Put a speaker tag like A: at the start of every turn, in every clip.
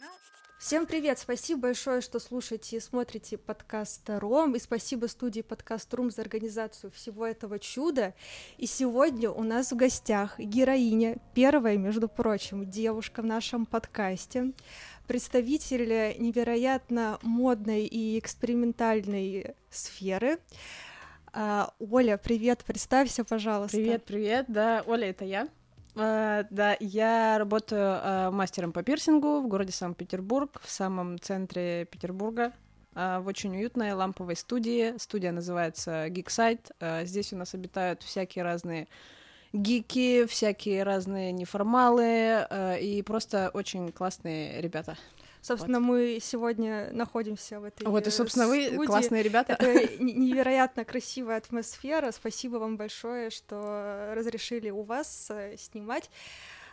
A: Ну,
B: Всем привет! Спасибо большое, что слушаете и смотрите подкаст Ром, и спасибо студии подкаст Рум за организацию всего этого чуда. И сегодня у нас в гостях героиня, первая, между прочим, девушка в нашем подкасте, представитель невероятно модной и экспериментальной сферы. А, Оля, привет, представься, пожалуйста.
C: Привет, привет, да, Оля, это я. А, да, я работаю а, мастером по пирсингу в городе Санкт-Петербург, в самом центре Петербурга, а, в очень уютной ламповой студии. Студия называется Geekside. А, здесь у нас обитают всякие разные гики, всякие разные неформалы а, и просто очень классные ребята.
B: Собственно, мы сегодня находимся в этой
C: Вот, и, собственно, вы
B: студии.
C: классные ребята.
B: Это невероятно красивая атмосфера. Спасибо вам большое, что разрешили у вас э, снимать.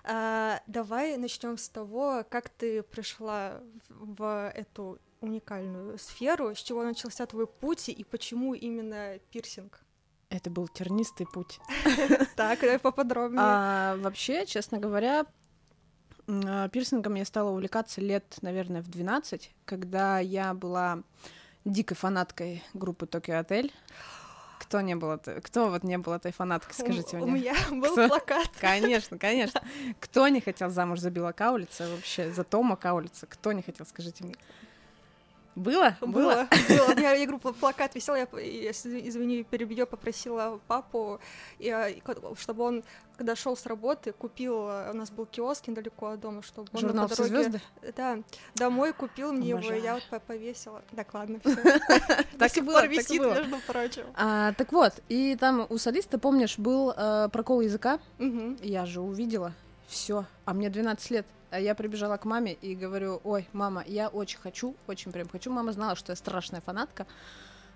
B: А, давай начнем с того, как ты пришла в эту уникальную сферу, с чего начался твой путь и почему именно пирсинг.
C: Это был тернистый путь.
B: Так, давай поподробнее.
C: А, вообще, честно говоря, пирсингом я стала увлекаться лет, наверное, в 12, когда я была дикой фанаткой группы Токио Отель. Кто не был, кто вот не был этой фанаткой, скажите
B: у, у
C: мне.
B: меня был
C: Кто?
B: плакат.
C: Конечно, конечно. Кто не хотел замуж за Билла Каулица вообще, за Тома Каулица? Кто не хотел, скажите мне? Было?
B: Было, было. У меня, я говорю, пла- плакат висел, я, извини, перебью, попросила папу, и, а, чтобы он, когда шел с работы, купил, а, у нас был киоск недалеко от дома, чтобы он
C: Журнал
B: по
C: «Все
B: дороге,
C: звезды?
B: да, домой купил мне его,
C: Обожаю.
B: я вот по- повесила. Так, ладно,
C: Так и было,
B: пор
C: так и
B: висит,
C: было.
B: между прочим.
C: А, так вот, и там у солиста, помнишь, был э, прокол языка? Я же увидела все, а мне 12 лет. А я прибежала к маме и говорю, ой, мама, я очень хочу, очень прям хочу. Мама знала, что я страшная фанатка.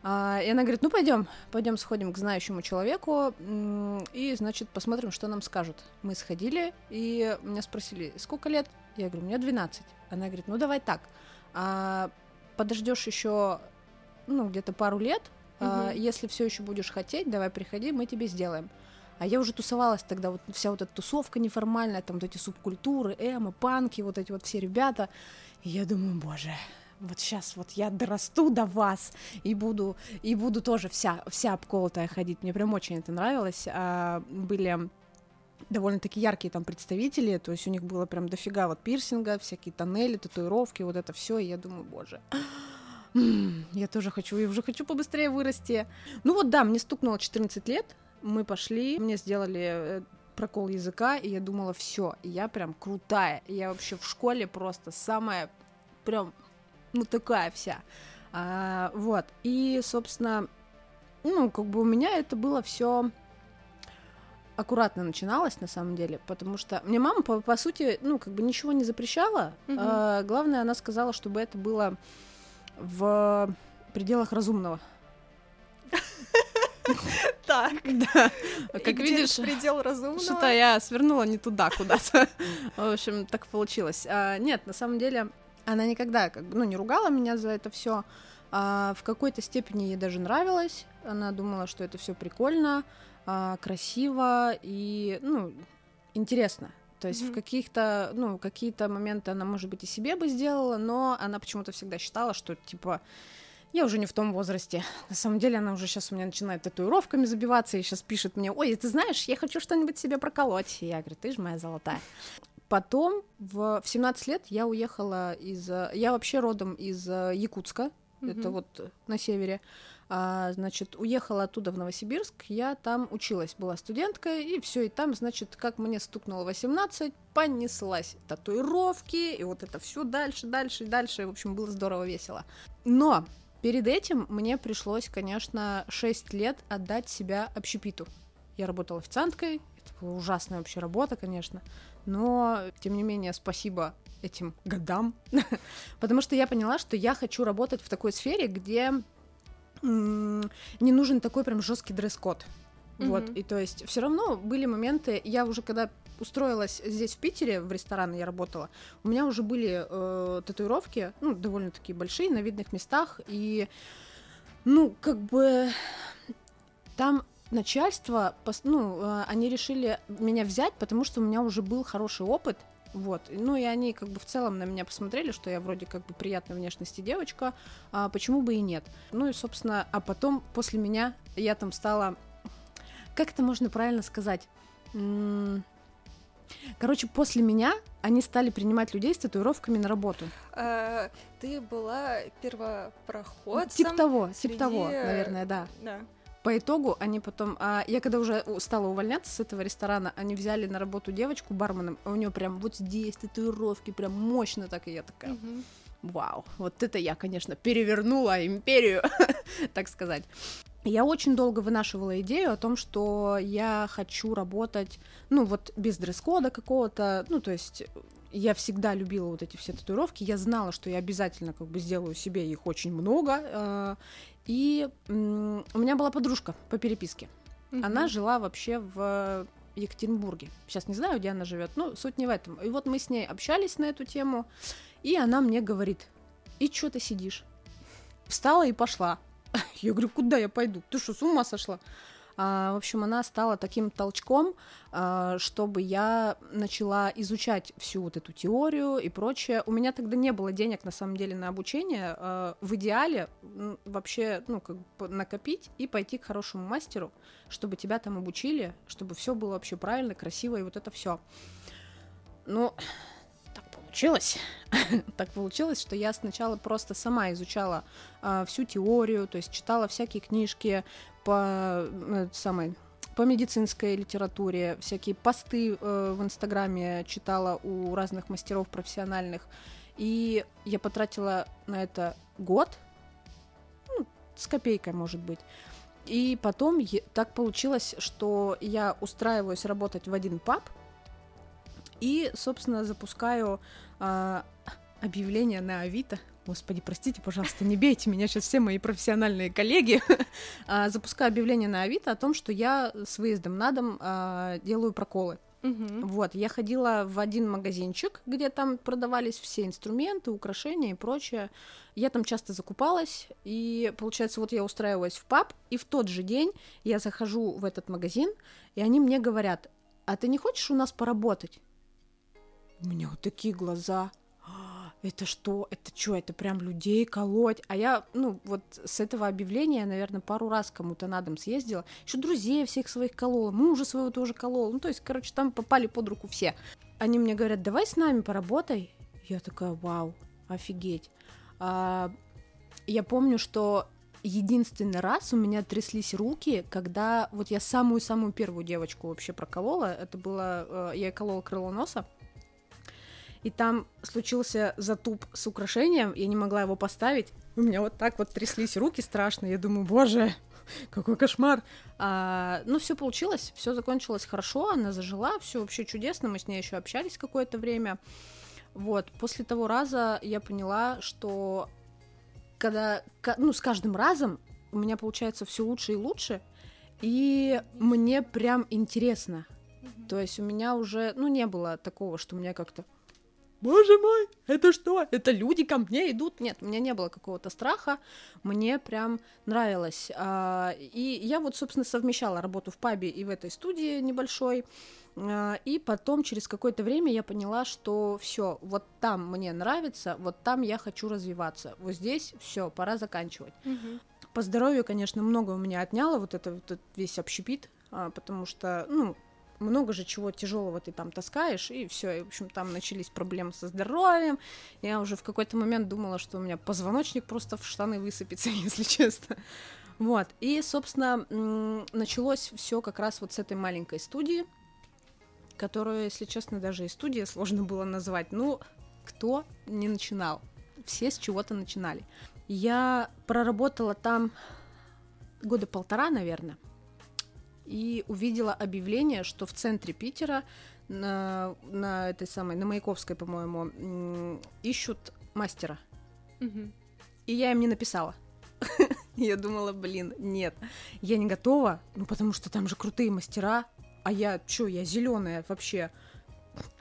C: А, и она говорит, ну пойдем, пойдем сходим к знающему человеку и, значит, посмотрим, что нам скажут. Мы сходили, и меня спросили, сколько лет? Я говорю, мне 12. Она говорит, ну давай так, а, подождешь еще, ну, где-то пару лет, а,
B: Мгм.
C: если все еще будешь хотеть, давай приходи, мы тебе сделаем. А я уже тусовалась тогда, вот вся вот эта тусовка неформальная, там вот эти субкультуры, эмо, панки, вот эти вот все ребята. И я думаю, боже, вот сейчас вот я дорасту до вас и буду, и буду тоже вся, вся обколотая ходить. Мне прям очень это нравилось. А, были довольно-таки яркие там представители, то есть у них было прям дофига вот пирсинга, всякие тоннели, татуировки, вот это все, и я думаю, боже, я тоже хочу, я уже хочу побыстрее вырасти. Ну вот да, мне стукнуло 14 лет, мы пошли, мне сделали э, прокол языка, и я думала, все, я прям крутая, я вообще в школе просто самая прям, ну такая вся. А, вот, и, собственно, ну, как бы у меня это было все аккуратно начиналось, на самом деле, потому что мне мама, по, по сути, ну, как бы ничего не запрещала.
B: Мгм.
C: а, главное, она сказала, чтобы это было в пределах разумного.
B: Так,
C: Да, как видишь,
B: предел разумного?
C: что-то я свернула не туда куда-то. В общем, так получилось. А, нет, на самом деле, она никогда как бы, ну, не ругала меня за это все. в какой-то степени ей даже нравилось. Она думала, что это все прикольно, а, красиво и, ну, интересно. То есть в
B: Мгм.
C: каких-то, ну, какие-то моменты она, может быть, и себе бы сделала, но она почему-то всегда считала, что, типа, я уже не в том возрасте. На самом деле она уже сейчас у меня начинает татуировками забиваться и сейчас пишет мне, ой, ты знаешь, я хочу что-нибудь себе проколоть. И я говорю, ты же моя золотая. Потом в, в 17 лет я уехала из... Я вообще родом из э, Якутска, это
B: Мгм.
C: вот на севере. А, значит, уехала оттуда в Новосибирск, я там училась, была студенткой, и все, и там, значит, как мне стукнуло 18, понеслась татуировки, и вот это все дальше, дальше, дальше, в общем, было здорово весело. Но перед этим мне пришлось, конечно, 6 лет отдать себя общепиту. Я работала официанткой, это была ужасная вообще работа, конечно, но, тем не менее, спасибо этим годам, потому что я поняла, что я хочу работать в такой сфере, где не нужен такой прям жесткий дресс-код. Вот, и то есть все равно были моменты, я уже когда устроилась здесь в Питере, в ресторан я работала, у меня уже были э, татуировки, ну, довольно-таки большие, на видных местах, и, ну, как бы там начальство, ну, э, они решили меня взять, потому что у меня уже был хороший опыт, вот. Ну и они как бы в целом на меня посмотрели, что я вроде как бы приятной внешности девочка, а почему бы и нет. Ну и, собственно, а потом после меня я там стала... Как это можно правильно сказать? М, Короче, после меня они стали принимать людей с татуировками на работу.
B: А, ты была первопроходцем.
C: Типа того,
B: среди-
C: типа того, наверное, да.
B: Да.
C: По итогу они потом, а, я когда уже стала увольняться с этого ресторана, они взяли на работу девочку барменом, а у нее прям вот здесь татуировки, прям мощно так, и я такая,
B: Мгм.
C: вау, вот это я, конечно, перевернула империю, так сказать. Я очень долго вынашивала идею о том, что я хочу работать, ну, вот без дресс-кода какого-то, ну, то есть я всегда любила вот эти все татуировки, я знала, что я обязательно как бы сделаю себе их очень много, э, и у меня была подружка по переписке, она
B: Мгм.
C: жила вообще в Екатеринбурге. Сейчас не знаю, где она живет, но суть не в этом. И вот мы с ней общались на эту тему, и она мне говорит, и чё ты сидишь? Встала и пошла. Я говорю, куда я пойду? Ты что, с ума сошла? А, в общем, она стала таким толчком, а, чтобы я начала изучать всю вот эту теорию и прочее. У меня тогда не было денег, на самом деле, на обучение. А, в идеале вообще, ну, как бы накопить и пойти к хорошему мастеру, чтобы тебя там обучили, чтобы все было вообще правильно, красиво и вот это все. Ну, так получилось. так получилось, что я сначала просто сама изучала а, всю теорию, то есть читала всякие книжки по э, самой по медицинской литературе, всякие посты э, в Инстаграме читала у разных мастеров профессиональных. И я потратила на это год, ну, с копейкой, может быть. И потом так получилось, что я устраиваюсь работать в один паб и, собственно, запускаю а, объявление на Авито. Господи, простите, пожалуйста, не бейте меня сейчас все мои профессиональные коллеги. А, запускаю объявление на Авито о том, что я с выездом на дом а, делаю проколы.
B: Мгм.
C: Вот, я ходила в один магазинчик, где там продавались все инструменты, украшения и прочее. Я там часто закупалась, и получается, вот я устраиваюсь в паб, и в тот же день я захожу в этот магазин, и они мне говорят, а ты не хочешь у нас поработать? У меня вот такие глаза. «А, Это что? Это что? Это прям людей колоть? А я, ну, вот с этого объявления, наверное, пару раз кому-то на дом съездила. Еще друзей всех своих колола, мужа своего тоже колола. Ну, то есть, короче, там попали под руку все. Они мне говорят, давай с нами поработай. Я такая, вау, офигеть. А, я помню, что единственный раз у меня тряслись руки, когда вот я самую-самую первую девочку вообще проколола. Это было, э, я колола крыло носа. И там случился затуп с украшением, я не могла его поставить. У меня вот так вот тряслись руки страшно. Я думаю, боже, какой кошмар. А, ну, все получилось, все закончилось хорошо, она зажила, все вообще чудесно, мы с ней еще общались какое-то время. Вот, после того раза я поняла, что когда, ну, с каждым разом у меня получается все лучше и лучше, и мне прям интересно. То есть у меня уже, ну, не было такого, что у меня как-то Боже мой, это что? Это люди ко мне идут? Нет, у меня не было какого-то страха, мне прям нравилось. А, И я вот, собственно, совмещала работу в пабе и в этой студии небольшой. А, И потом, через какое-то время, я поняла, что все, вот там мне нравится, вот там я хочу развиваться. Вот здесь все, пора заканчивать.
B: Мгм.
C: По здоровью, конечно, много у меня отняло вот это вот этот весь общепит, а, потому что, ну, много же чего тяжелого ты там таскаешь, и все, и, в общем, там начались проблемы со здоровьем. Я уже в какой-то момент думала, что у меня позвоночник просто в штаны высыпется, если честно. Вот, и, собственно, началось все как раз вот с этой маленькой студии, которую, если честно, даже и студия сложно было назвать. Ну, кто не начинал? Все с чего-то начинали. Я проработала там года полтора, наверное, и увидела объявление, что в центре Питера на, на этой самой, на Маяковской, по-моему, ищут мастера.
B: Мгм.
C: И я им не написала. Я думала, блин, нет, я не готова, ну потому что там же крутые мастера, а я чё, я зеленая вообще,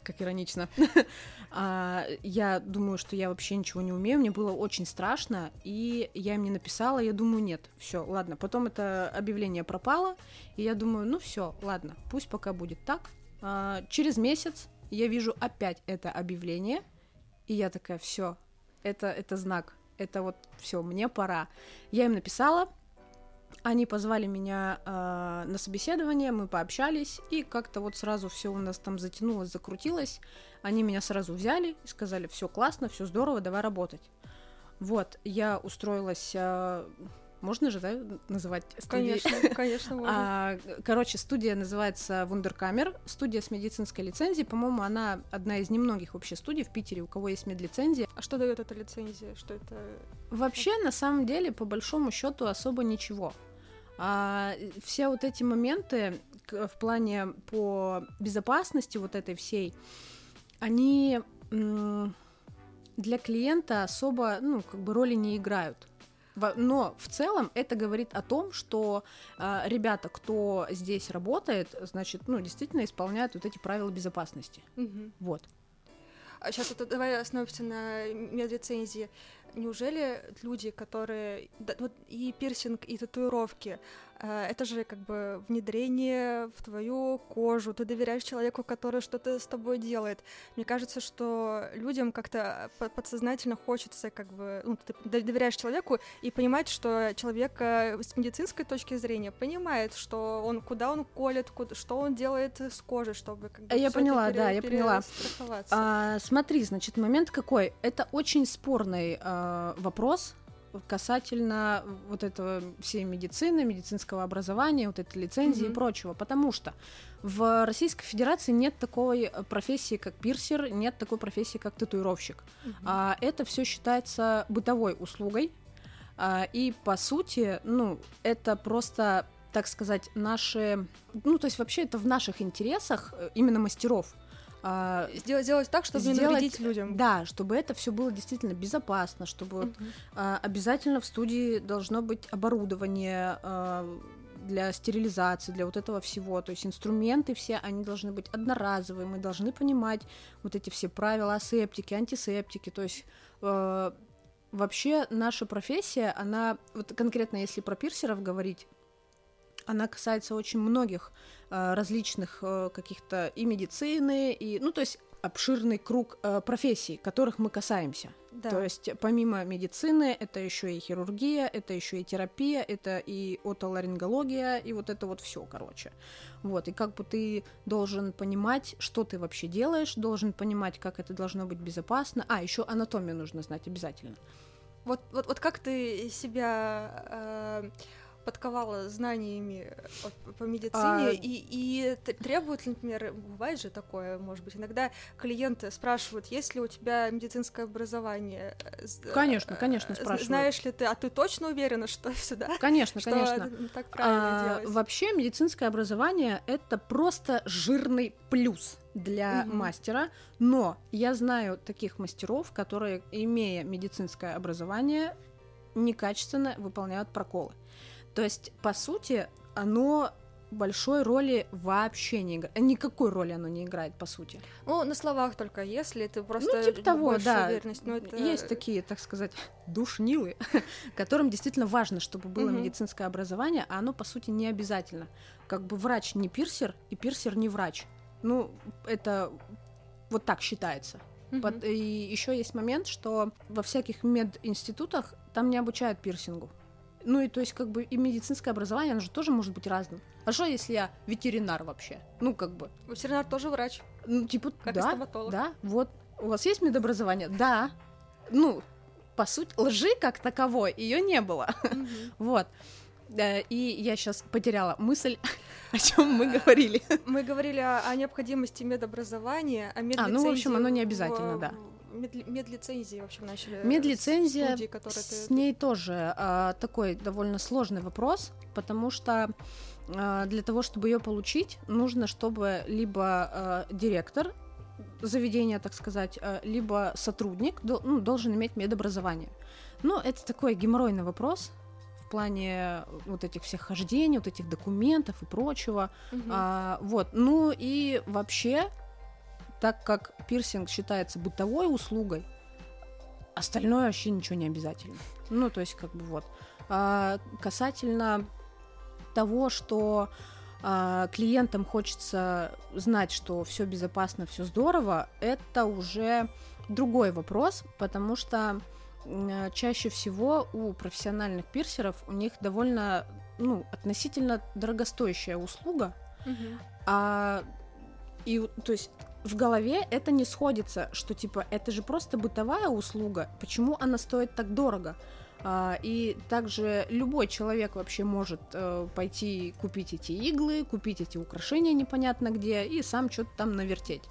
C: как иронично. А, я думаю, что я вообще ничего не умею, мне было очень страшно, и я им не написала, я думаю, нет, все, ладно. Потом это объявление пропало, и я думаю, ну все, ладно, пусть пока будет так. А, через месяц я вижу опять это объявление, и я такая, все, это, это знак, это вот все, мне пора. Я им написала, они позвали меня э, на собеседование, мы пообщались, и как-то вот сразу все у нас там затянулось, закрутилось. Они меня сразу взяли и сказали, все классно, все здорово, давай работать. Вот, я устроилась, э, можно же, да, называть студией?
B: Конечно, конечно, можно.
C: А, короче, студия называется Вундеркамер, студия с медицинской лицензией. По-моему, она одна из немногих вообще студий в Питере, у кого есть медлицензия.
B: А что дает эта лицензия? Что это?
C: Вообще, на самом деле, по большому счету, особо ничего. А, все вот эти моменты в плане по безопасности вот этой всей, они для клиента особо, ну, как бы роли не играют. Но в целом это говорит о том, что а, ребята, кто здесь работает, значит, ну, действительно исполняют вот эти правила безопасности.
B: Мгм.
C: Вот.
B: А сейчас вот давай остановимся на медрецензии. Неужели люди, которые да, вот и пирсинг, и татуировки, э, это же как бы внедрение в твою кожу, ты доверяешь человеку, который что-то с тобой делает. Мне кажется, что людям как-то по- подсознательно хочется как бы, ну, ты доверяешь человеку и понимать, что человек э, с медицинской точки зрения понимает, что он куда он колет, куда, что он делает с кожей, чтобы как бы
C: Я поняла,
B: пере-
C: да, я поняла. А, смотри, значит, момент какой? Это очень спорный а, вопрос касательно вот этого всей медицины, медицинского образования, вот этой лицензии
B: Мгм.
C: и прочего, потому что в Российской Федерации нет такой профессии, как пирсер, нет такой профессии, как татуировщик.
B: Мгм.
C: А, это все считается бытовой услугой, а, и по сути, ну, это просто, так сказать, наши, ну, то есть вообще это в наших интересах э, именно мастеров. А,
B: Сделать, сделать так, чтобы не
C: сделать-
B: навредить людям.
C: да, чтобы это все было действительно безопасно, чтобы вот,
B: Мгм.
C: а, обязательно в студии должно быть оборудование а, для стерилизации, для вот этого всего. То есть инструменты все, они должны быть одноразовые, мы должны понимать вот эти все правила асептики, антисептики. То есть э, вообще наша профессия, она, вот конкретно если про пирсеров говорить, она касается очень многих э, различных э, каких-то и медицины, и, ну, то есть обширный круг э, профессий, которых мы касаемся.
B: Да.
C: То есть помимо медицины, это еще и хирургия, это еще и терапия, это и отоларингология, и вот это вот все, короче. Вот, и как бы ты должен понимать, что ты вообще делаешь, должен понимать, как это должно быть безопасно. А, еще анатомию нужно знать обязательно.
B: Вот, вот, вот как ты себя э, подковала знаниями по медицине,
C: А-
B: и, и требует, например, бывает же такое, может быть, иногда клиенты спрашивают, есть ли у тебя медицинское образование? Э,
C: Конечно,
B: э,
C: конечно,
B: з-
C: спрашивают.
B: Знаешь ли ты, а ты точно уверена, что сюда?
C: Конечно,
B: что
C: конечно.
B: так правильно
C: А,
B: делать?
C: вообще медицинское образование это просто жирный плюс для
B: Мгм.
C: мастера, но я знаю таких мастеров, которые, имея медицинское образование, некачественно выполняют проколы. То есть, по сути, оно большой роли вообще не играет. Никакой роли оно не играет, по сути.
B: Ну, на словах только, если ты просто
C: ну, типа того, да.
B: уверенность, но это...
C: Есть такие, так сказать, душнилы, которым действительно важно, чтобы было
B: Мгм.
C: медицинское образование, а оно, по сути, не обязательно. Как бы врач не пирсер, и пирсер не врач. Ну, это вот так считается. Пот- И еще есть момент, что во всяких мединститутах там не обучают пирсингу. Ну и то есть как бы и медицинское образование, оно же тоже может быть разным. А что, если я ветеринар вообще? Ну как бы,
B: Ветеринар тоже врач,
C: ну типа,
B: как и
C: да,
B: стоматолог.
C: да, вот. У вас есть медобразование? Да. Ну, по сути, лжи как таковой ее не было. Вот. Э, И я сейчас потеряла мысль, о чем мы говорили.
B: Мы говорили о, необходимости медобразования, о
C: А,
B: медлицензии.
C: ну, в общем, оно не
B: в-
C: обязательно, да.
B: Медли- медлицензии, в общем, начали. э,
C: Медлицензия,
B: студии, которые
C: с
B: ты-
C: ней тоже а, такой довольно сложный вопрос, потому что а, для того, чтобы ее получить, нужно, чтобы либо а, директор заведения, так сказать, а, либо сотрудник ну, должен иметь медобразование. Ну, это такой геморройный вопрос в плане вот этих всех хождений, вот этих документов и прочего.
B: Мгм.
C: А, вот, ну и вообще так как пирсинг считается бытовой услугой, остальное вообще ничего не обязательно. Ну, то есть, как бы вот. А, касательно того, что а, клиентам хочется знать, что все безопасно, все здорово, это уже другой вопрос, потому что м, чаще всего у профессиональных пирсеров у них довольно, ну, относительно дорогостоящая услуга, а и то есть в голове это не сходится, что типа это же просто бытовая услуга, почему она стоит так дорого? А, и также любой человек вообще может э, пойти купить эти иглы, купить эти украшения непонятно где и сам что-то там навертеть.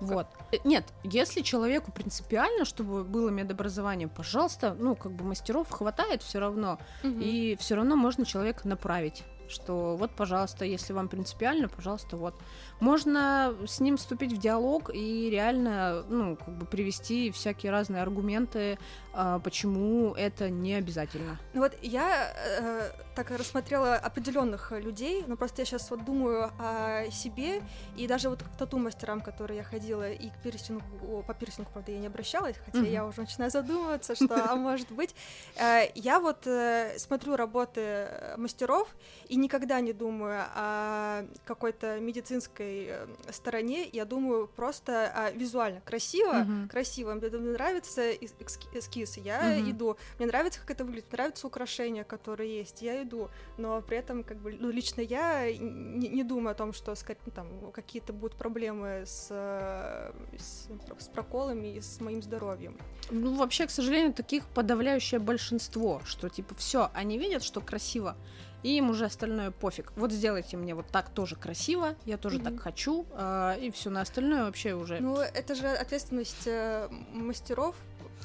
C: Вот. Э, Нет, если человеку принципиально, чтобы было медобразование, пожалуйста, ну, как бы мастеров хватает все равно, и все равно можно человека направить что вот, пожалуйста, если вам принципиально, пожалуйста, вот. Можно с ним вступить в диалог и реально, ну, как бы привести всякие разные аргументы, а, почему это не обязательно.
B: Ну вот я э, так рассмотрела определенных людей, но просто я сейчас вот думаю о себе, и даже вот к тату-мастерам, которые я ходила, и к пирсингу, по пирсингу, правда, я не обращалась, хотя
C: Мгм.
B: я уже начинаю задумываться, что, а может быть, Э, я вот э, смотрю работы э, мастеров и никогда не думаю о какой-то медицинской э, стороне, я думаю просто а, визуально красиво,
C: Мгм.
B: красиво, мне мне нравится эскиз, я
C: Мгм.
B: иду, мне нравится, как это выглядит, мне нравятся украшения, которые есть, я иду, но при этом, как бы, ну, лично я не, не думаю о том, что ну, там какие-то будут проблемы с, э, с, с проколами и с моим здоровьем.
C: Ну, вообще, к сожалению, таких подавляющее большинство, что типа все, они видят, что красиво, и им уже остальное пофиг. Вот сделайте мне вот так тоже красиво, я тоже
B: Мгм.
C: так хочу, а, и все на остальное вообще уже.
B: Ну, это же ответственность э, мастеров,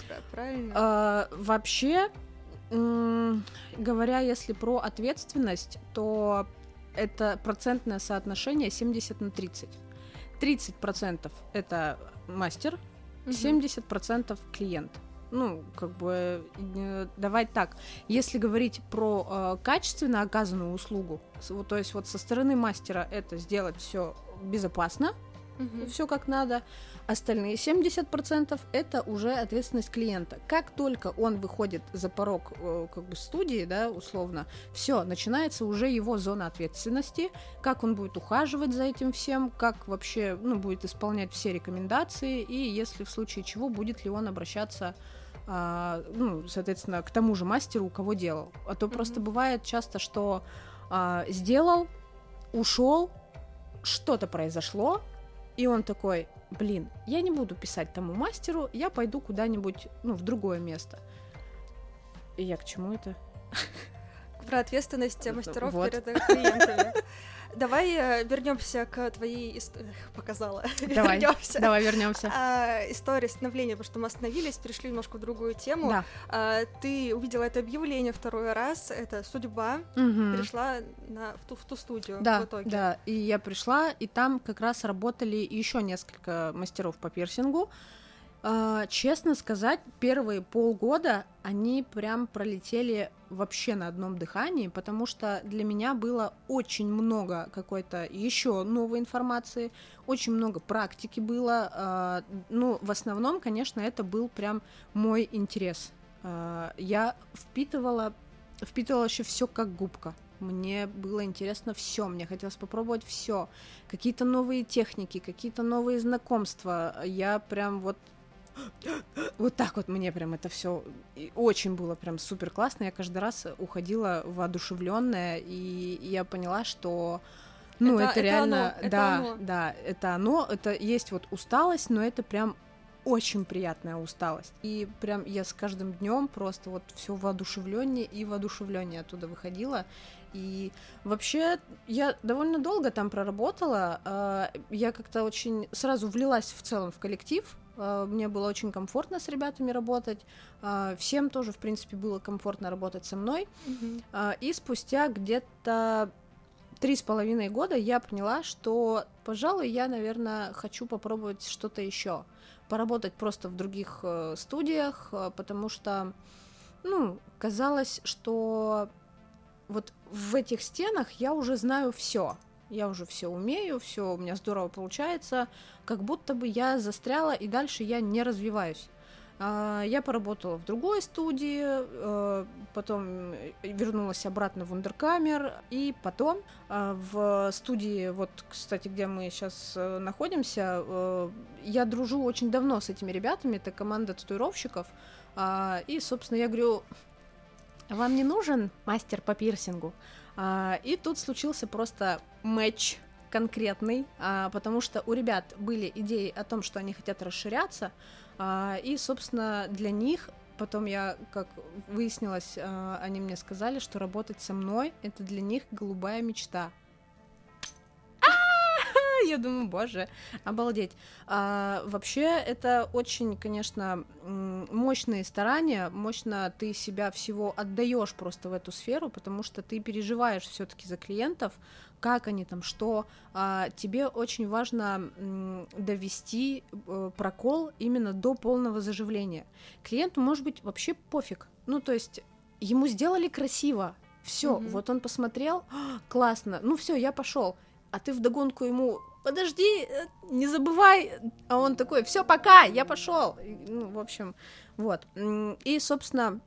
B: пра- правильно?
C: А, вообще, говоря, если про ответственность, то это процентное соотношение 70 на 30. 30% это мастер,
B: Мгм.
C: 70% клиент. Ну, как бы, э, давать так. Если говорить про э, качественно оказанную услугу, то есть вот со стороны мастера это сделать все безопасно,
B: Мгм.
C: все как надо. Остальные 70% это уже ответственность клиента. Как только он выходит за порог э, как бы студии, да, условно, все, начинается уже его зона ответственности, как он будет ухаживать за этим всем, как вообще, ну, будет исполнять все рекомендации, и если в случае чего, будет ли он обращаться а, ну, соответственно, к тому же мастеру, у кого делал. А то просто
B: Мгм.
C: бывает часто, что а, сделал, ушел, что-то произошло, и он такой, блин, я не буду писать тому мастеру, я пойду куда-нибудь, ну, в другое место. И я к чему это?
B: Про ответственность мастеров
C: вот.
B: перед клиентами. Давай вернемся к твоей истории. Показала.
C: Давай,
B: Вернемся.
C: Давай вернемся.
B: А, история становления, потому что мы остановились, перешли немножко в другую тему.
C: Да.
B: А, ты увидела это объявление второй раз, это судьба,
C: Мгм.
B: перешла на, в, ту, в ту студию
C: Да,
B: в итоге.
C: да, и я пришла, и там как раз работали еще несколько мастеров по пирсингу. А, честно сказать, первые полгода они прям пролетели вообще на одном дыхании, потому что для меня было очень много какой-то еще новой информации, очень много практики было. а, ну, в основном, конечно, это был прям мой интерес. А, я впитывала, впитывала еще все как губка. Мне было интересно все, мне хотелось попробовать все. Какие-то новые техники, какие-то новые знакомства. Я прям вот вот так вот мне прям это все очень было прям супер классно. Я каждый раз уходила воодушевленная, и я поняла, что ну
B: Это-
C: это,
B: это
C: реально,
B: оно, это
C: да,
B: оно.
C: да, это оно, это есть вот усталость, но это прям очень приятная усталость. И прям я с каждым днем просто вот все воодушевленнее и воодушевленнее оттуда выходила. И вообще я довольно долго там проработала. а, Я как-то очень сразу влилась в целом в коллектив. А, Мне было очень комфортно с ребятами работать. а, Всем тоже, в принципе, было комфортно работать со мной. А, И спустя где-то три с половиной года я поняла, что, пожалуй, я, наверное, хочу попробовать что-то еще. Поработать просто в других э, студиях, э, потому что, ну, казалось, что вот в этих стенах я уже знаю все. Я уже все умею, все у меня здорово получается, как будто бы я застряла и дальше я не развиваюсь. А, я поработала в другой студии, э, потом вернулась обратно в Ундеркамер, и потом а, в студии, вот, кстати, где мы сейчас э, находимся, э, я дружу очень давно с этими ребятами, это команда татуировщиков, а, и, собственно, я говорю, вам не нужен мастер по пирсингу? И тут случился просто матч конкретный, потому что у ребят были идеи о том, что они хотят расширяться, а, и, собственно, для них потом я, как выяснилось, а, они мне сказали, что работать со мной это для них голубая мечта. Я думаю, боже, обалдеть. А, вообще, это очень, конечно, мощные старания, мощно ты себя всего отдаешь просто в эту сферу, потому что ты переживаешь все-таки за клиентов, как они там, что. А, тебе очень важно м, довести э, прокол именно до полного заживления. Клиенту может быть вообще пофиг. Ну, то есть ему сделали красиво, все, mm-hmm. вот он посмотрел, «А, классно, ну все, я пошел. А ты вдогонку ему, подожди, э, не забывай, а он такой, все, пока, я пошел. Ну, в общем, вот. И, собственно,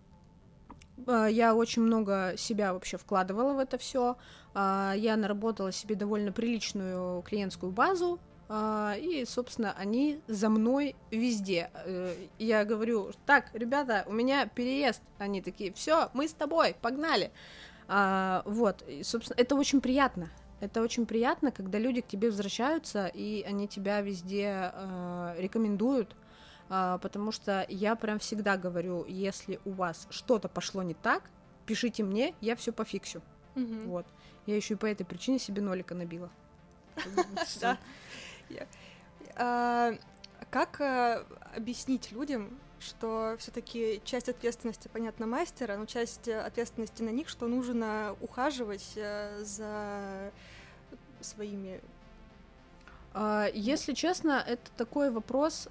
C: э, я очень много себя вообще вкладывала в это все. А, я наработала себе довольно приличную клиентскую базу, а, и, собственно, они за мной везде. Э, я говорю, так, ребята, у меня переезд. Они такие, все, мы с тобой, погнали. А, вот, и, собственно, это очень приятно. Это очень приятно, когда люди к тебе возвращаются, и они тебя везде э, рекомендуют, э, потому что я прям всегда говорю, если у вас что-то пошло не так, пишите мне, я все пофиксю. Угу. Вот. Я еще и по этой причине себе нолика набила.
B: А, как э, объяснить людям, что все-таки часть ответственности, понятно, мастера, но часть ответственности на них, что нужно ухаживать э, за своими.
C: А, если честно, это такой вопрос,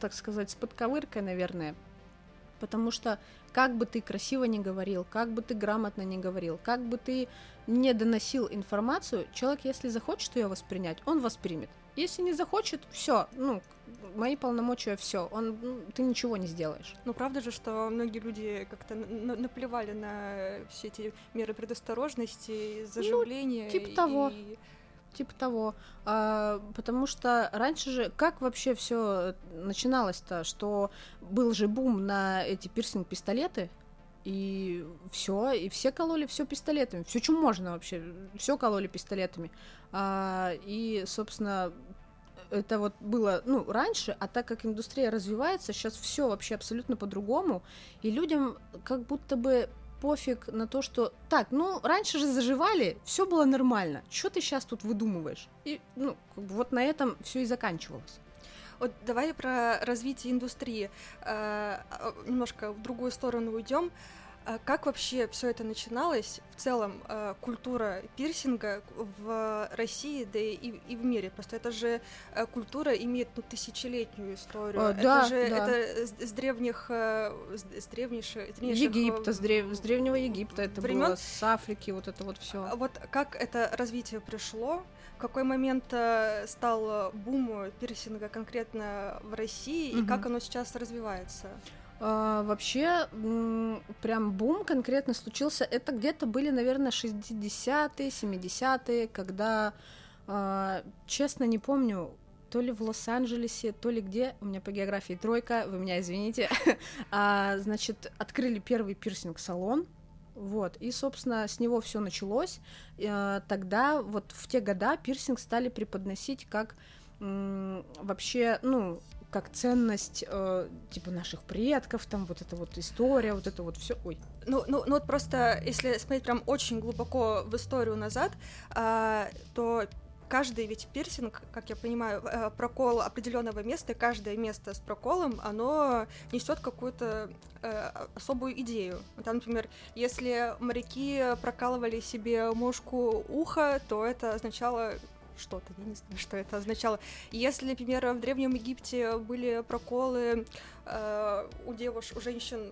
C: так сказать, с подковыркой, наверное. Потому что как бы ты красиво не говорил, как бы ты грамотно не говорил, как бы ты не доносил информацию, человек, если захочет ее воспринять, он воспримет. Если не захочет, все, ну, мои полномочия, все, он, ну, ты ничего не сделаешь.
B: Ну, правда же, что многие люди как-то на наплевали на все эти меры предосторожности, заживления.
C: Ну, типа того. И типа того. А, потому что раньше же, как вообще все начиналось-то, что был же бум на эти пирсинг-пистолеты, и все, и все кололи все пистолетами, все, что можно вообще, все кололи пистолетами. А, и, собственно, это вот было, ну, раньше, а так как индустрия развивается, сейчас все вообще абсолютно по-другому, и людям как будто бы пофиг на то, что так, ну, раньше же заживали, все было нормально. Что ты сейчас тут выдумываешь? И, ну, как бы вот на этом все и заканчивалось.
B: Вот давай про развитие индустрии э, немножко в другую сторону уйдем. А как вообще все это начиналось? В целом, э, культура пирсинга в России, да и, и в мире. Просто это же э, культура имеет ну, тысячелетнюю историю.
C: О,
B: это
C: да,
B: же
C: да.
B: это с, с древних э, с, с древнейших,
C: Египта, с, древ, с древнего Египта это времен. было, с Африки, вот это вот все.
B: Вот как это развитие пришло? В какой момент стал бум пирсинга конкретно в России, угу. и как оно сейчас развивается?
C: А, вообще, прям бум конкретно случился. Это где-то были, наверное, 60-е, 70-е, когда, а, честно, не помню, то ли в Лос-Анджелесе, то ли где, у меня по географии тройка, вы меня извините, а, значит, открыли первый пирсинг-салон, вот, и, собственно, с него все началось. А, тогда, вот в те года, пирсинг стали преподносить как вообще, ну, как ценность э, типа наших предков, там вот эта вот история, вот это вот все. Ой.
B: Ну, ну, ну вот просто, если смотреть прям очень глубоко в историю назад, э, то каждый ведь пирсинг, как я понимаю, э, прокол определенного места, каждое место с проколом, оно несет какую-то э, особую идею. Там, например, если моряки прокалывали себе мушку уха, то это означало что-то, я не знаю, что это означало. Если, например, в Древнем Египте были проколы э, у девушек, у женщин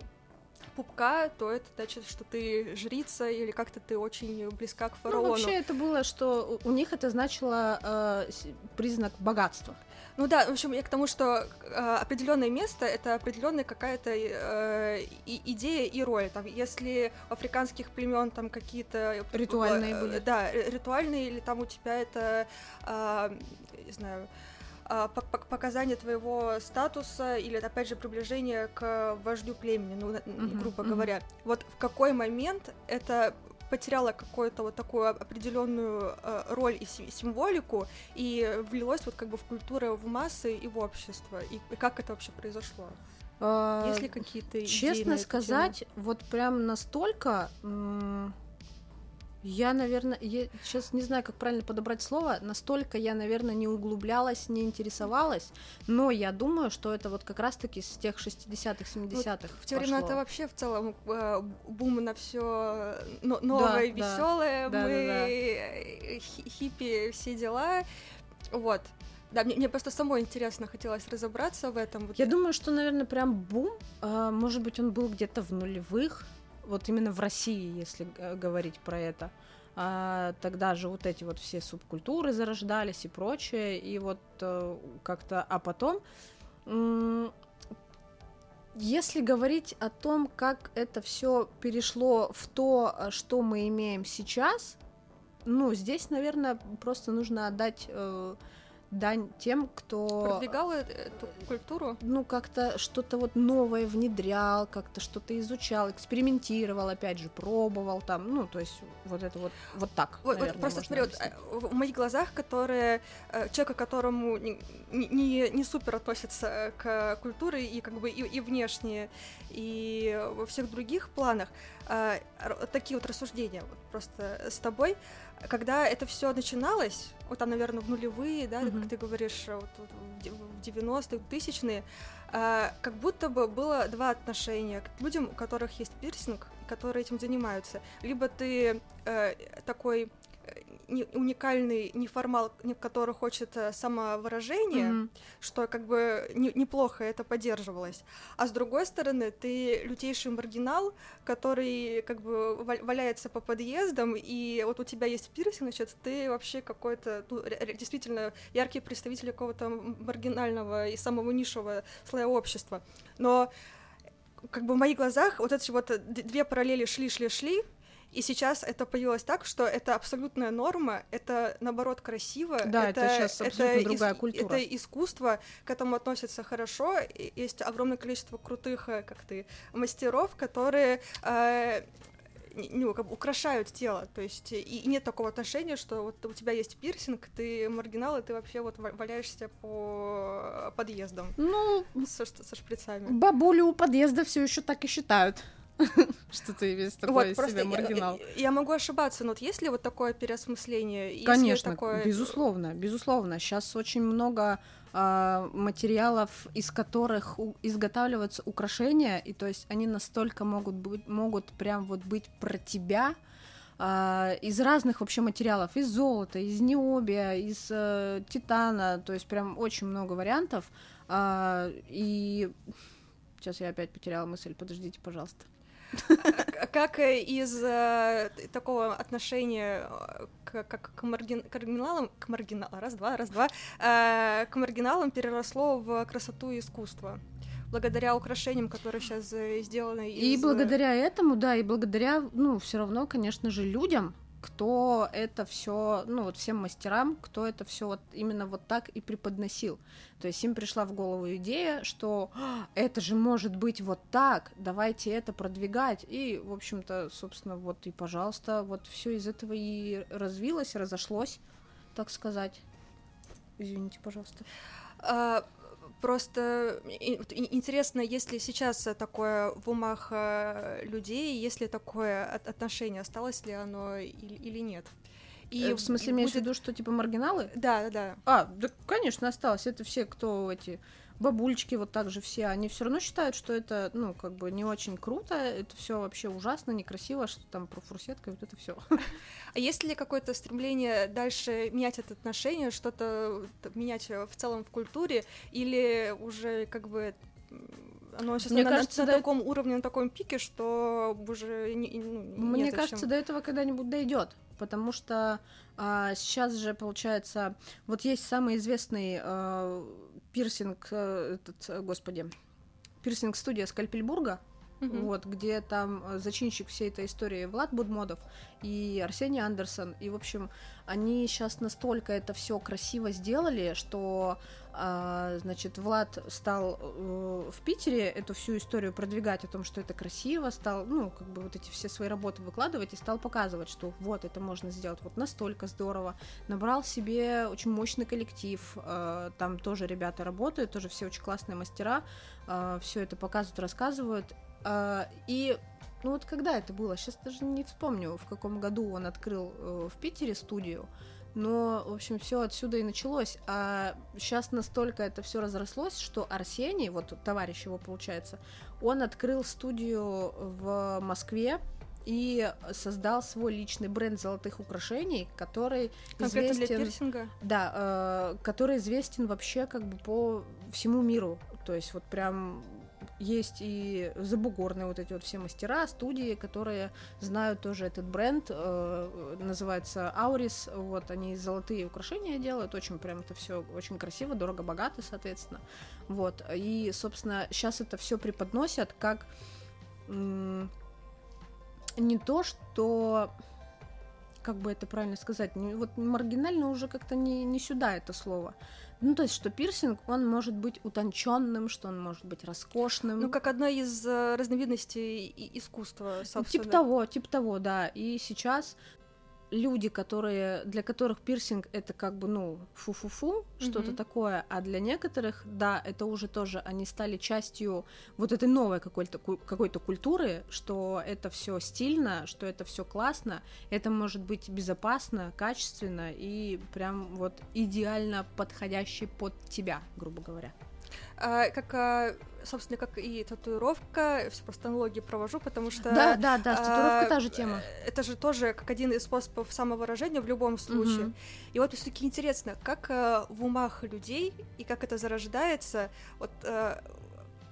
B: пупка, то это значит, что ты жрица или как-то ты очень близка к
C: Ну,
B: фараону.
C: вообще это было, что у них это значило э, признак богатства.
B: Ну да, в общем, я к тому, что э, определенное место это определенная какая-то э, и- идея и роль. Там, если у африканских племен там какие-то
C: Ритуальные
B: э,
C: были.
B: Да, ри- ритуальные, или там у тебя это, а, не знаю. А, пок- пок- показание твоего статуса или опять же приближение к вождю племени, ну,
C: Мгм,
B: грубо
C: мгм.
B: говоря. Вот в какой момент это потеряло какую-то вот такую определенную э, роль и си- символику и влилось вот как бы в культуру, в массы и в общество. И, и как это вообще произошло?
C: Э,
B: Есть ли какие-то
C: Честно сказать, вот прям настолько... Я, наверное, я сейчас не знаю, как правильно подобрать слово, настолько я, наверное, не углублялась, не интересовалась, но я думаю, что это вот как раз-таки с тех 60-х, 70-х
B: тему? В те времена это вообще в целом э, бум на все новое,
C: Да, да.
B: веселое,
C: Да,
B: мы
C: да, да.
B: э, хи- хиппи, все дела. Вот. Да, мне, мне просто самой интересно хотелось разобраться в этом. Вот
C: Я думаю, что, наверное, прям бум, а, может быть, он был где-то в нулевых, вот именно в России, если говорить про это. А, тогда же вот эти вот все субкультуры зарождались и прочее, и вот э, как-то, а потом, если говорить о том, как это все перешло в то, а, что мы имеем сейчас, ну, здесь, наверное, просто нужно отдать э, дань тем, кто
B: продвигала эту культуру.
C: ну, как-то что-то вот новое внедрял, как-то что-то изучал, экспериментировал, опять же, пробовал там, ну, то есть вот это вот, вот так,
B: Вот, вот
C: наверное,
B: просто
C: можно
B: смотри, вот,
C: объяснить.
B: э, в моих глазах, которые э, человека, которому не, не, не супер относится к культуре и как бы и, и внешне, и во всех других планах, э, такие вот рассуждения вот просто с тобой, когда это все начиналось, вот там, наверное, в нулевые, да,
C: Мгм.
B: как ты говоришь, вот, вот в де- в 90-е, тысячные, э, как будто бы было два отношения к людям, у которых есть пирсинг, которые этим занимаются. Либо ты э, такой э, уникальный неформал, не- который хочет э, самовыражения,
C: Мгм.
B: что как бы не- неплохо это поддерживалось. А с другой стороны, ты лютейший маргинал, который как бы ва- валяется по подъездам, и вот у тебя есть пирсинг, значит, ты вообще какой-то, ну, действительно яркий представитель какого-то маргинального и самого низшего слоя общества. Но как бы в моих глазах вот эти вот две параллели шли, шли, шли, и сейчас это появилось так, что это абсолютная норма, это наоборот красиво.
C: Да, это щас абсолютно другая культура.
B: Это искусство, к этому относятся хорошо. и есть огромное количество крутых, э, как ты, мастеров, которые э, ну, как бы украшают тело. То есть и, и нет такого отношения, что вот у тебя есть пирсинг, ты маргинал, и ты вообще вот ва- валяешься по подъездам
C: Ну,
B: со, со шприцами.
C: бабули у подъезда все еще так и считают, что ты весь такой
B: Вот,
C: себе маргинал.
B: Я, я могу ошибаться, но вот есть ли вот такое переосмысление?
C: Конечно,
B: такое...
C: безусловно, безусловно. Сейчас очень много а, материалов, из которых у- изготавливаются украшения, и то есть они настолько могут быть, могут прям вот быть про тебя, а, из разных вообще материалов, из золота, из необия, из э, титана, то есть прям очень много вариантов. А, и сейчас я опять потеряла мысль, подождите, пожалуйста.
B: Как э, из э, такого отношения э, к, как к, маргин- к маргиналам, к маргиналам, раз-два, раз-два, э, к маргиналам переросло в красоту и искусство? Благодаря украшениям, которые сейчас сделаны
C: И
B: из... э,
C: благодаря этому, да, и благодаря, ну, все равно, конечно же, людям, кто это все, ну, вот всем мастерам, кто это все вот именно вот так и преподносил. То есть им пришла в голову идея, что «А, это же может быть вот так, давайте это продвигать. И, в общем-то, собственно, вот и, пожалуйста, вот все из этого и развилось, разошлось, так сказать. Извините, пожалуйста.
B: Просто интересно, есть ли сейчас такое в умах э, людей, есть ли такое от- отношение, осталось ли оно или, нет. И
C: Э, в смысле, имеешь в
B: будет-
C: виду, что типа маргиналы?
B: Да, да, да.
C: А, да, конечно, осталось. Это все, кто эти бабульчики, вот так же все, они все равно считают, что это, ну, как бы не очень круто, это все вообще ужасно, некрасиво, что там про фурсетка, вот это все.
B: А есть ли какое-то стремление дальше менять это отношение, что-то т- менять э, в целом в культуре, или уже как бы оно сейчас
C: Мне
B: на,
C: кажется,
B: на
C: да-
B: таком уровне, на таком пике, что уже не, ну,
C: Мне
B: незачем.
C: кажется, до этого когда-нибудь дойдет, потому что а, сейчас же получается, вот есть самый известный а, пирсинг, э, этот, господи, пирсинг студия Скальпельбурга,
B: Мгм.
C: вот, где там э, зачинщик всей этой истории Влад Будмодов и Арсений Андерсон. И, в общем, они сейчас настолько это все красиво сделали, что, а, значит, Влад стал э, в Питере эту всю историю продвигать о том, что это красиво, стал, ну, как бы вот эти все свои работы выкладывать и стал показывать, что вот это можно сделать вот настолько здорово. Набрал себе очень мощный коллектив, э, там тоже ребята работают, тоже все очень классные мастера, все это показывают, рассказывают. А, И ну вот когда это было, сейчас даже не вспомню, в каком году он открыл э, в Питере студию, но, в общем, все отсюда и началось. А сейчас настолько это все разрослось, что Арсений, вот товарищ его получается, он открыл студию в Москве и создал свой личный бренд золотых украшений, который
B: Конкретно для
C: известен...
B: пирсинга?
C: Да, э, который известен вообще как бы по всему миру. То есть вот прям есть и забугорные вот эти вот все мастера, студии, которые знают тоже этот бренд, э, называется Аурис, вот они золотые украшения делают, очень прям это все очень красиво, дорого, богато, соответственно, вот, и, собственно, сейчас это все преподносят как м, не то, что как бы это правильно сказать, не- вот маргинально уже как-то не, не сюда это слово. Ну, то есть, что пирсинг, он может быть утонченным, что он может быть роскошным.
B: Ну, как одна из э, разновидностей искусства,
C: Ну,
B: собственно.
C: Типа того, типа того, да. И сейчас люди, которые, для которых пирсинг это как бы, ну, фу-фу-фу, что-то
B: Мгм.
C: такое, а для некоторых, да, это уже тоже, они стали частью вот этой новой какой-то, какой-то культуры, что это все стильно, что это все классно, это может быть безопасно, качественно и прям вот идеально подходящий под тебя, грубо говоря.
B: А, как, а, собственно, как и татуировка, все просто аналогии провожу, потому что...
C: Да, да, да, татуировка
B: а,
C: та же тема.
B: Это же тоже как один из способов самовыражения в любом случае.
C: Мгм.
B: И вот все-таки интересно, как э, в умах людей и как это зарождается вот э,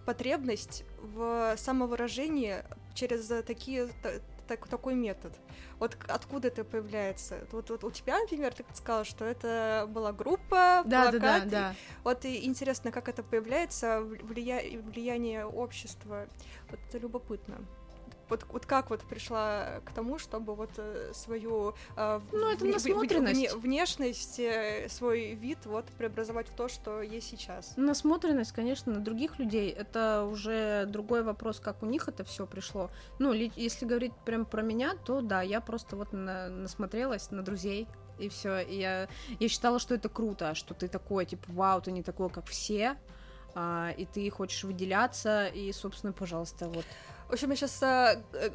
B: потребность в самовыражении через такие та- так- такой метод. Вот откуда это появляется? Вот, вот у тебя, например, ты сказала, что это была группа,
C: Да, да, да,
B: плакаты.
C: да.
B: Вот и интересно, как это появляется, влия- влияние общества. Вот это любопытно. Вот, вот как вот пришла к тому, чтобы вот э, свою э, в-
C: Ну, это насмотренность.
B: вне- внешность, э, свой вид вот преобразовать в то, что есть сейчас.
C: Насмотренность, конечно, на других людей, это уже другой вопрос, как у них это все пришло. Ну, ли- если говорить прям про меня, то да, я просто вот на- насмотрелась на друзей, и все. я, я считала, что это круто, что ты такой, типа, вау, ты не такой, как все, а, и ты хочешь выделяться, и, собственно, пожалуйста, вот.
B: В общем, сейчас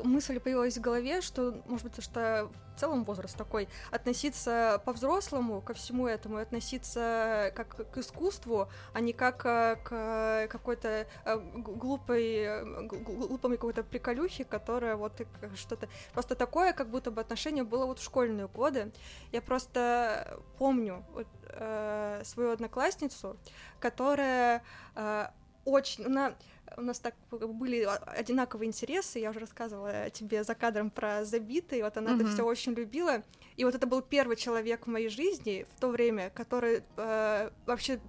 B: мысль появилась в голове, что, может быть, то, что в целом возраст такой, относиться по-взрослому ко всему этому, относиться как к искусству, а не как э, к какой-то э, глупой, э, глупой какой-то приколюхе, которая вот что-то... Просто такое, как будто бы отношение было вот в школьные годы. Я просто помню вот, э, свою одноклассницу, которая э, очень... Она, у нас так были одинаковые интересы, я уже рассказывала тебе за кадром про забитый, вот она это
C: Мгм.
B: все очень любила, и вот это был первый человек в моей жизни в то время, который э, вообще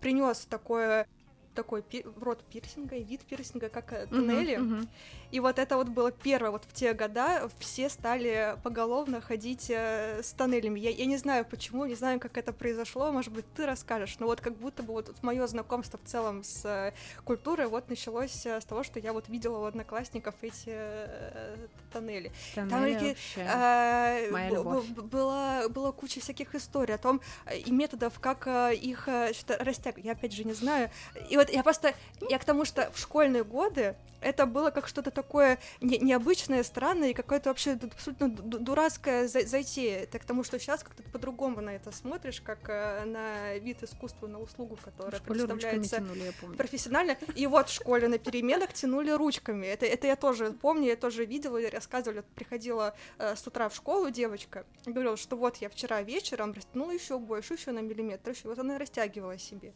B: принес такое такой пи- род пирсинга и вид пирсинга, как э, туннели.
C: Мгм, мгм.
B: И вот это вот было первое, вот в те года все стали поголовно ходить э, с тоннелями. Я, я не знаю почему, не знаю, как это произошло, может быть, ты расскажешь, но вот как будто бы вот мое знакомство в целом с э, культурой вот началось э, с того, что я вот видела у одноклассников эти э, тоннели.
C: Тоннели
B: такие,
C: вообще.
B: А,
C: Моя любовь.
B: Была, была куча всяких историй о том, э, и методов, как э, их э, растягивать. Я опять же не знаю. И вот я просто, я к тому, что в школьные годы это было как что-то такое не- необычное, странное и какое-то вообще абсолютно ду- дурацкое за- затея. Это к тому, что сейчас как-то по-другому на это смотришь, как э, на вид искусства, на услугу, которая представляется
C: тянули,
B: профессионально. И вот в школе на переменах тянули ручками. Это, это я тоже помню, я тоже видела и рассказывали. Приходила э, с утра в школу девочка, говорила, что вот я вчера вечером растянула еще больше, еще на миллиметр, еще вот она растягивала себе.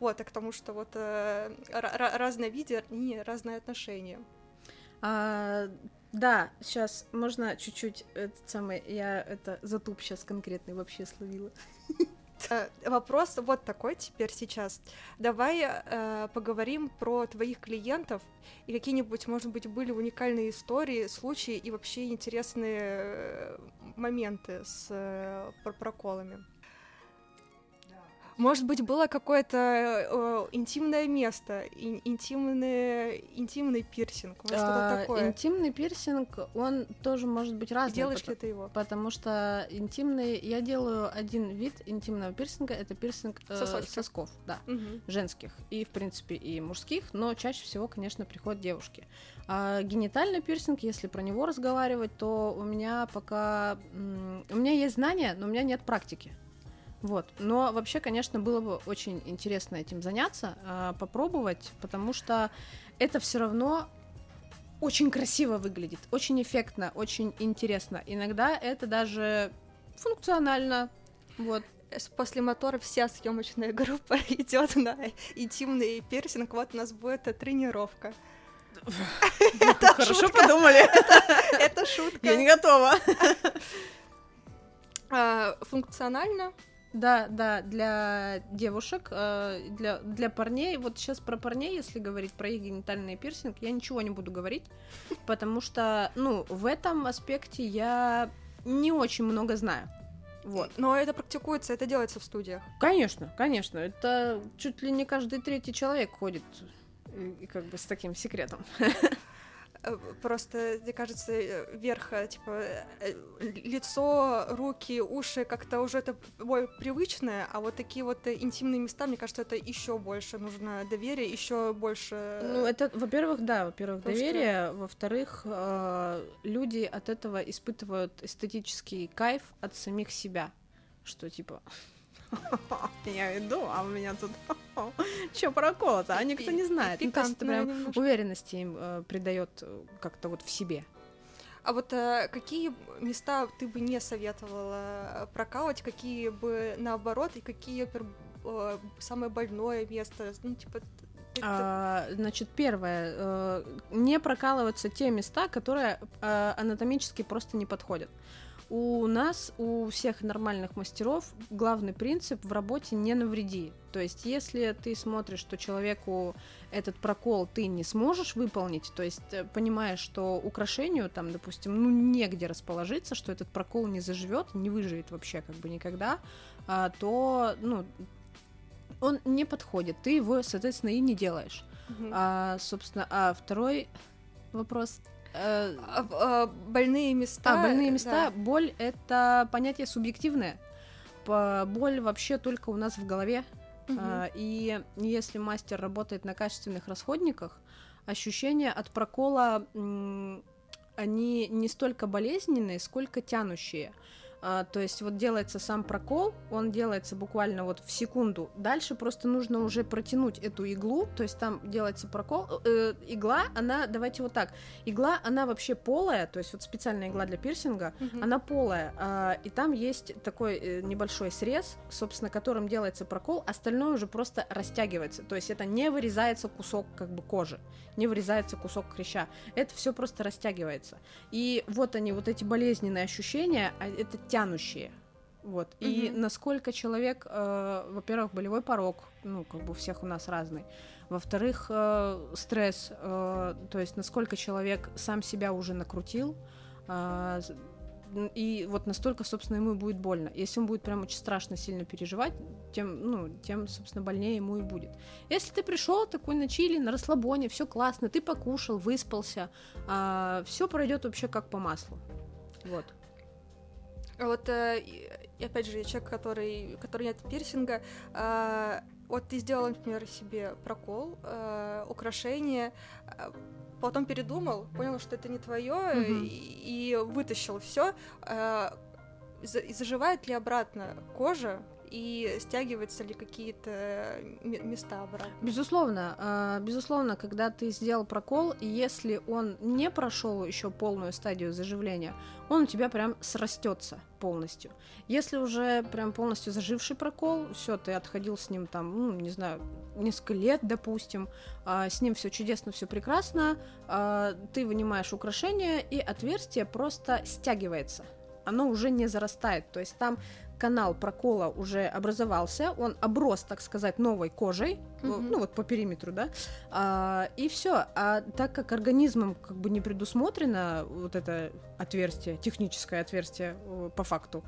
B: Вот, а к тому, что вот э, ра- ра- разное видение, разное отношение.
C: А, да, сейчас можно чуть-чуть этот самый, я это затуп сейчас конкретный вообще словила.
B: Э, Вопрос вот такой теперь сейчас. Давай э, поговорим про твоих клиентов и какие-нибудь, может быть, были уникальные истории, случаи и вообще интересные э, моменты с э, пр- проколами. Может быть, было какое-то э, интимное место, ин- интимный, интимный пирсинг, что-то
C: А,
B: такое.
C: Интимный пирсинг, он тоже может быть разный.
B: Делаешь
C: пото-
B: ли ты его?
C: Потому что интимный, я делаю один вид интимного пирсинга, это пирсинг э, сосков, да,
B: Мгм.
C: женских и в принципе и мужских, но чаще всего, конечно, приходят девушки. А генитальный пирсинг, если про него разговаривать, то у меня пока у меня есть знания, но у меня нет практики. Вот. Но вообще, конечно, было бы очень интересно этим заняться, а, попробовать, потому что это все равно очень красиво выглядит, очень эффектно, очень интересно. Иногда это даже функционально. Вот.
B: После мотора вся съемочная группа идет на интимный пирсинг. Вот у нас будет тренировка.
C: Хорошо
B: шутка.
C: подумали.
B: Это шутка.
C: Я не готова.
B: А, Функционально.
C: Да, да, для девушек, э, для, для парней, вот сейчас про парней, если говорить про их генитальный пирсинг, я ничего не буду говорить, потому что, ну, в этом аспекте я не очень много знаю. Вот.
B: Но это практикуется, это делается в студиях.
C: Конечно, конечно, это чуть ли не каждый третий человек ходит и, и как бы с таким секретом.
B: Э, Просто, мне кажется, э, верх, э, типа, лицо, руки, уши, как-то уже это более привычное, а вот такие вот интимные места, мне кажется, это еще больше нужно доверия, еще больше...
C: Ну, это, во-первых, да, во-первых,
B: Потому что-
C: доверие, во-вторых, э, люди от этого испытывают эстетический кайф от самих себя, что типа я иду, а у меня тут что проколото, а никто не знает. Ну, есть это
B: Пикантное
C: прям уверенности им э, придает э, как-то вот в себе.
B: А вот э, какие места ты бы не советовала прокалывать, какие бы наоборот, и какие э, самое больное место? Ну, типа,
C: А, значит, первое, э, не прокалываются те места, которые э, анатомически просто не подходят. У нас, у всех нормальных мастеров, главный принцип в работе не навреди. То есть, если ты смотришь, что человеку этот прокол ты не сможешь выполнить, то есть э, понимаешь, что украшению там, допустим, ну негде расположиться, что этот прокол не заживет, не выживет вообще как бы никогда, а, то, ну, он не подходит, ты его, соответственно, и не делаешь.
B: Мгм.
C: А, собственно, а второй вопрос. Э,
B: А, а, больные места.
C: а, больные
B: э,
C: места,
B: да.
C: боль это понятие субъективное. Боль вообще только у нас в голове. А, И если мастер работает на качественных расходниках, ощущения от прокола они не столько болезненные, сколько тянущие. А, то есть вот делается сам прокол, он делается буквально вот в секунду. Дальше просто нужно уже протянуть эту иглу, то есть там делается прокол. Э, игла, она, давайте вот так, игла, она вообще полая, то есть вот специальная игла для пирсинга,
B: Мгм.
C: она полая, а, и там есть такой э, небольшой срез, собственно, которым делается прокол, остальное уже просто растягивается, то есть это не вырезается кусок как бы кожи, не вырезается кусок хряща, это все просто растягивается. И вот они, вот эти болезненные ощущения, а это тянущие. Вот. И
B: Мгм.
C: насколько человек, э, во-первых, болевой порог, ну, как бы у всех у нас разный. Во-вторых, э, стресс, э, то есть насколько человек сам себя уже накрутил, а, н- и вот настолько, собственно, ему и будет больно. Если он будет прям очень страшно сильно переживать, тем, ну, тем, собственно, больнее ему и будет. Если ты пришел такой на чили, на расслабоне, все классно, ты покушал, выспался, все пройдет вообще как по маслу. Вот.
B: А Вот, э, опять же, я человек, который, который нет пирсинга, а, вот ты сделал, например, себе прокол, а, украшение, а, потом передумал, понял, что это не твое,
C: Мгм.
B: и, и вытащил все. заживает ли обратно кожа? И стягиваются ли какие-то м- места обратно?
C: Безусловно, а, безусловно, когда ты сделал прокол, если он не прошел еще полную стадию заживления, он у тебя прям срастется полностью. Если уже прям полностью заживший прокол, все, ты отходил с ним там, ну, не знаю, несколько лет, допустим, а, с ним все чудесно, все прекрасно, а, ты вынимаешь украшение, и отверстие просто стягивается. Оно уже не зарастает. То есть там канал прокола уже образовался, он оброс, так сказать, новой кожей,
B: Мгм.
C: ну вот по периметру, да, а, и все. А так как организмом как бы не предусмотрено вот это отверстие, техническое отверстие э, по факту,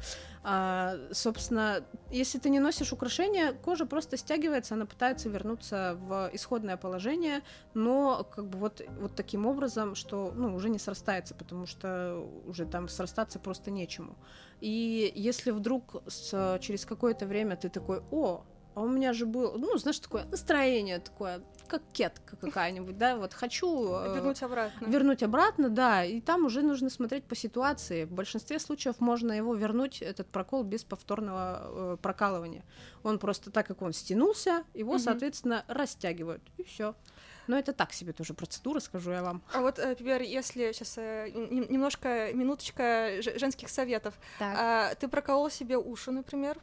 C: а, собственно, если ты не носишь украшения, кожа просто стягивается, она пытается вернуться в исходное положение, но как бы вот, вот таким образом, что ну, уже не срастается, потому что уже там срастаться просто нечему. И если вдруг с, через какое-то время ты такой, о, а у меня же было, ну, знаешь, такое настроение такое, как кетка какая-нибудь, да, вот хочу... э,
B: Вернуть обратно.
C: Вернуть обратно, да, и там уже нужно смотреть по ситуации. В большинстве случаев можно его вернуть, этот прокол, без повторного э, прокалывания. Он просто так, как он стянулся, его,
B: Мгм.
C: соответственно, растягивают, и все. Но это так себе тоже процедура, скажу я вам.
B: А вот, э, например, если сейчас немножко, минуточка женских советов. А, ты проколол себе уши, например,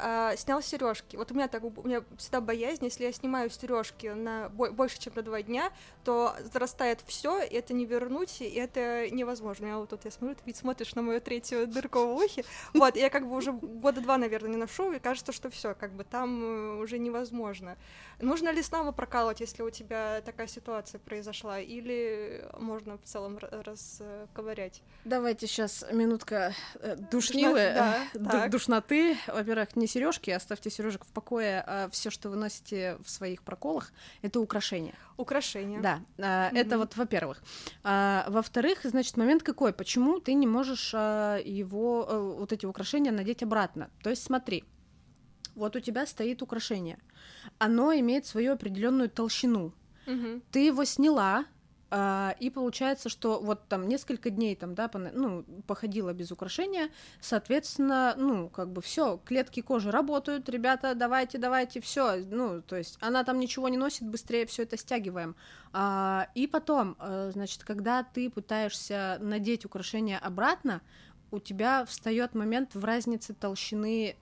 B: а, снял сережки. Вот у меня так, у меня всегда боязнь, если я снимаю сережки на бо- больше, чем на два дня, то зарастает все, и это не вернуть, и это невозможно. Я вот тут я смотрю, ты ведь смотришь на мою третью дырку в ухе. Вот, я как бы уже года два, наверное, не ношу, и кажется, что все, как бы там э, уже невозможно. Нужно ли снова прокалывать, если у тебя такая ситуация произошла, или можно в целом р- расковырять?
C: Давайте сейчас минутка э, душнилы,
B: да,
C: э, ду-
B: так.
C: душноты. Во-первых, не сережки, оставьте сережек в покое. А все, что вы носите в своих проколах, это украшения.
B: Украшения.
C: Да, а, это вот во-первых. А, во-вторых, значит, момент какой? Почему ты не можешь а, его, э, вот эти украшения надеть обратно? То есть смотри, вот у тебя стоит украшение, оно имеет свою определенную толщину.
B: Мгм.
C: Ты его сняла, а, и получается, что вот там несколько дней там, да, пона- ну, походила без украшения, соответственно, ну, как бы все, клетки кожи работают, ребята, давайте, давайте, все, ну, то есть она там ничего не носит, быстрее все это стягиваем. А, и потом, э, значит, когда ты пытаешься надеть украшение обратно, у тебя встает момент в разнице толщины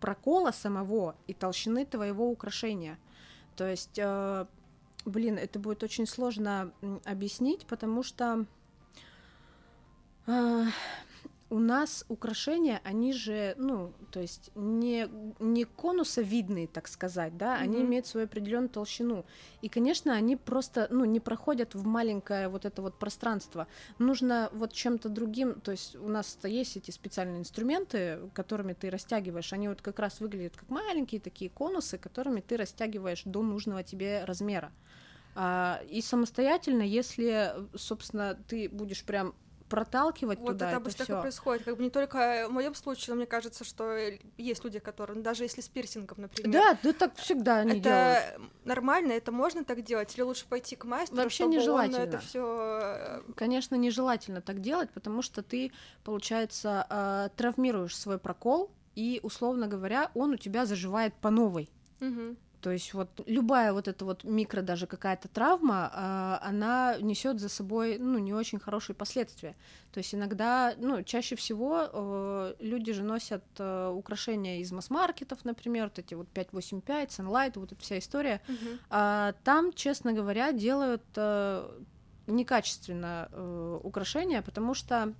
C: прокола самого и толщины твоего украшения. То есть э, Блин, это будет очень сложно объяснить, потому что а, у нас украшения, они же, ну, то есть не, не конусовидные, так сказать, да, они
B: Мгм.
C: имеют свою определенную толщину. И, конечно, они просто, ну, не проходят в маленькое вот это вот пространство. Нужно вот чем-то другим, то есть у нас есть эти специальные инструменты, которыми ты растягиваешь, они вот как раз выглядят как маленькие такие конусы, которыми ты растягиваешь до нужного тебе размера. А, и самостоятельно, если, собственно, ты будешь прям проталкивать
B: Вот
C: туда
B: это
C: это,
B: обычно так
C: всё.
B: и происходит. Как бы не только в моем случае, но мне кажется, что есть люди, которые, даже если с пирсингом, например.
C: Да, да так всегда они делают.
B: это нормально, это можно так делать, или лучше пойти к мастеру,
C: Вообще
B: чтобы он
C: нежелательно.
B: это все.
C: Конечно, нежелательно так делать, потому что ты, получается, травмируешь свой прокол, и, условно говоря, он у тебя заживает по новой. То есть вот любая вот эта вот микро даже какая-то травма, а, она несет за собой ну не очень хорошие последствия. То есть иногда, ну чаще всего э, люди же носят э, украшения из масс-маркетов, например, вот эти вот 585, Sunlight, вот эта вся история. А, там, честно говоря, делают э, некачественно украшения, потому что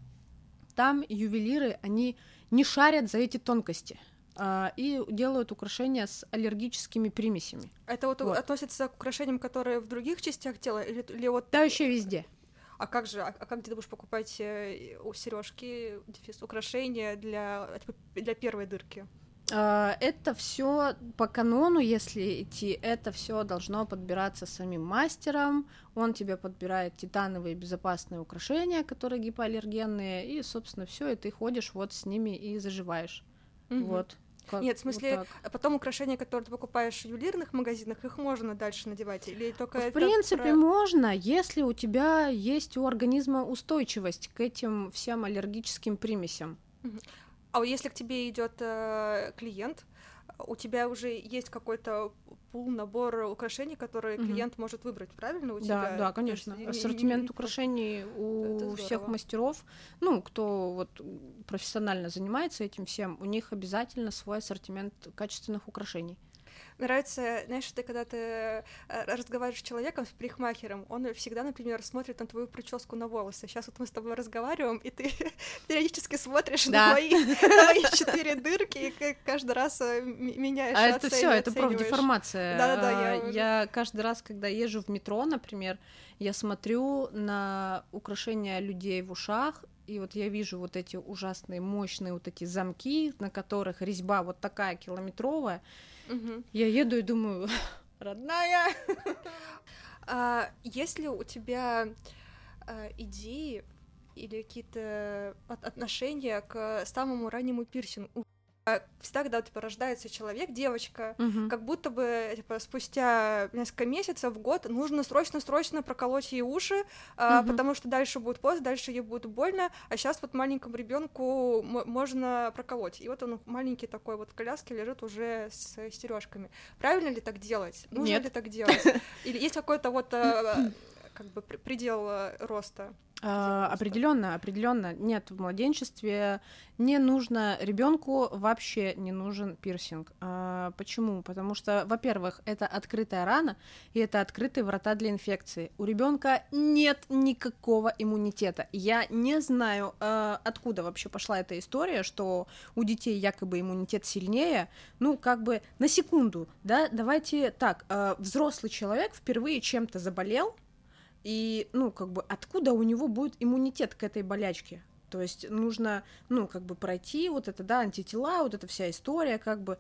C: там ювелиры, они не шарят за эти тонкости а, и делают украшения с аллергическими примесями.
B: Это вот,
C: Вот.
B: относится к украшениям, которые в других частях тела, или, или вот.
C: Да, еще везде.
B: А как же, а, а как ты будешь покупать э, сережки, дефис, украшения для, для первой дырки?
C: А, Это все по канону, если идти, это все должно подбираться самим мастером. Он тебе подбирает титановые безопасные украшения, которые гипоаллергенные, и, собственно, все, и ты ходишь вот с ними и заживаешь.
B: Мгм.
C: Вот. Как-
B: Нет, в
C: вот
B: смысле,
C: так.
B: А потом украшения, которые ты покупаешь в ювелирных магазинах, их можно дальше надевать? Или только
C: В принципе,
B: про-
C: можно, если у тебя есть у организма устойчивость к этим всем аллергическим примесям.
B: А вот если к тебе идет клиент, у тебя уже есть какой-то пул, набор украшений, которые
C: Мгм.
B: клиент может выбрать, правильно? У
C: Да,
B: тебя?
C: да,
B: есть
C: конечно.
B: не- не-
C: Ассортимент
B: не-
C: украшений
B: Это
C: у всех мастеров, ну, кто вот профессионально занимается этим всем, у них обязательно свой ассортимент качественных украшений.
B: Нравится, знаешь, ты когда ты э, разговариваешь с человеком, с парикмахером, он всегда, например, смотрит на твою прическу на волосы. Сейчас вот мы с тобой разговариваем, и ты периодически смотришь
C: Да.
B: на мои, четыре дырки, и каждый раз э, меняешь
C: А это все, это профдеформация.
B: Да-да-да,
C: А,
B: я-
C: я каждый раз, когда езжу в метро, например, я смотрю на украшения людей в ушах, и вот я вижу вот эти ужасные, мощные вот эти замки, на которых резьба вот такая километровая. Я еду и думаю, родная.
B: А есть ли у тебя а, идеи или какие-то от- отношения к самому раннему пирсингу? А, Всегда, когда типа, рождается человек, девочка,
C: Мгм.
B: как будто бы типа, спустя несколько месяцев, год нужно срочно-срочно проколоть ей уши, а,
C: Мгм.
B: потому что дальше будет поздно, дальше ей будет больно, а сейчас вот маленькому ребенку можно проколоть. И вот он маленький такой вот в коляске лежит уже с сережками. Правильно ли так делать? Нужно
C: Нет.
B: ли так делать? Или есть какой-то вот э, как бы пр- предел э, роста? Пожалуйста.
C: Определенно, определенно. Нет, в младенчестве не нужно ребенку вообще не нужен пирсинг. А, почему? Потому что, во-первых, это открытая рана и это открытые врата для инфекции. У ребенка нет никакого иммунитета. Я не знаю, а, откуда вообще пошла эта история, что у детей якобы иммунитет сильнее. Ну, как бы на секунду, да, давайте так. а, взрослый человек впервые чем-то заболел, и, ну, как бы, откуда у него будет иммунитет к этой болячке? То есть нужно, ну, как бы пройти вот это, да, антитела, вот эта вся история, как бы.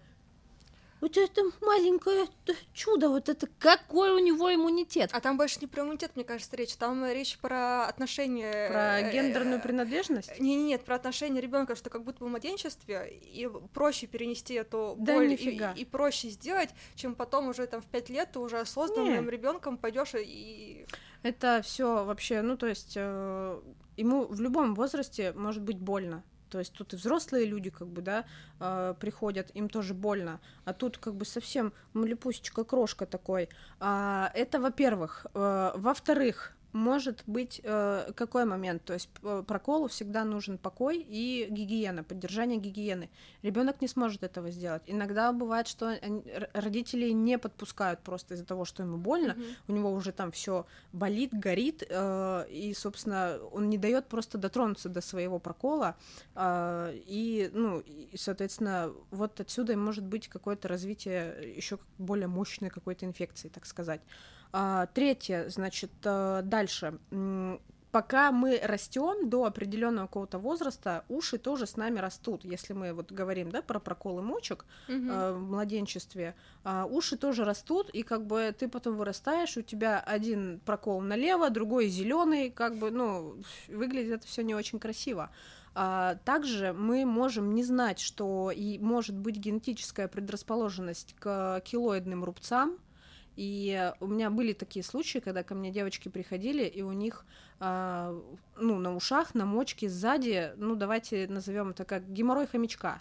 C: Вот это маленькое чудо, вот это какой у него иммунитет?
B: А там больше не про иммунитет, мне кажется, речь. Там речь про отношения.
C: Про
B: э,
C: гендерную
B: э,
C: принадлежность?
B: Не, не, нет, про отношения ребенка, что как будто бы в младенчестве и проще перенести эту
C: Да
B: боль и,
C: нифига.
B: и проще сделать, чем потом уже там в пять лет ты уже осознанным ребенком пойдешь и
C: Это все вообще, ну, то есть э, ему в любом возрасте может быть больно. То есть тут и взрослые люди, как бы, да, э, приходят, им тоже больно. А тут как бы совсем малепусечка крошка такой. А, это, во-первых. Э, во-вторых, может быть э, какой момент? То есть э, проколу всегда нужен покой и гигиена, поддержание гигиены. Ребенок не сможет этого сделать. Иногда бывает, что они- родители не подпускают просто из-за того, что ему больно,
B: Мгм.
C: у него уже там все болит, горит, э, и, собственно, он не дает просто дотронуться до своего прокола, э, и, ну, и, соответственно, вот отсюда и может быть какое-то развитие еще более мощной какой-то инфекции, так сказать. А, третье, значит, э, дальше. Пока мы растем до определенного какого-то возраста, уши тоже с нами растут. Если мы вот говорим, да, про проколы мочек, э, в младенчестве, а, уши тоже растут, и как бы ты потом вырастаешь, у тебя один прокол налево, другой зеленый, как бы, ну, выглядит это все не очень красиво. А, также мы можем не знать, что и может быть генетическая предрасположенность к килоидным рубцам, и у меня были такие случаи, когда ко мне девочки приходили, и у них, а, ну, на ушах, на мочке сзади, ну, давайте назовем это как геморрой хомячка.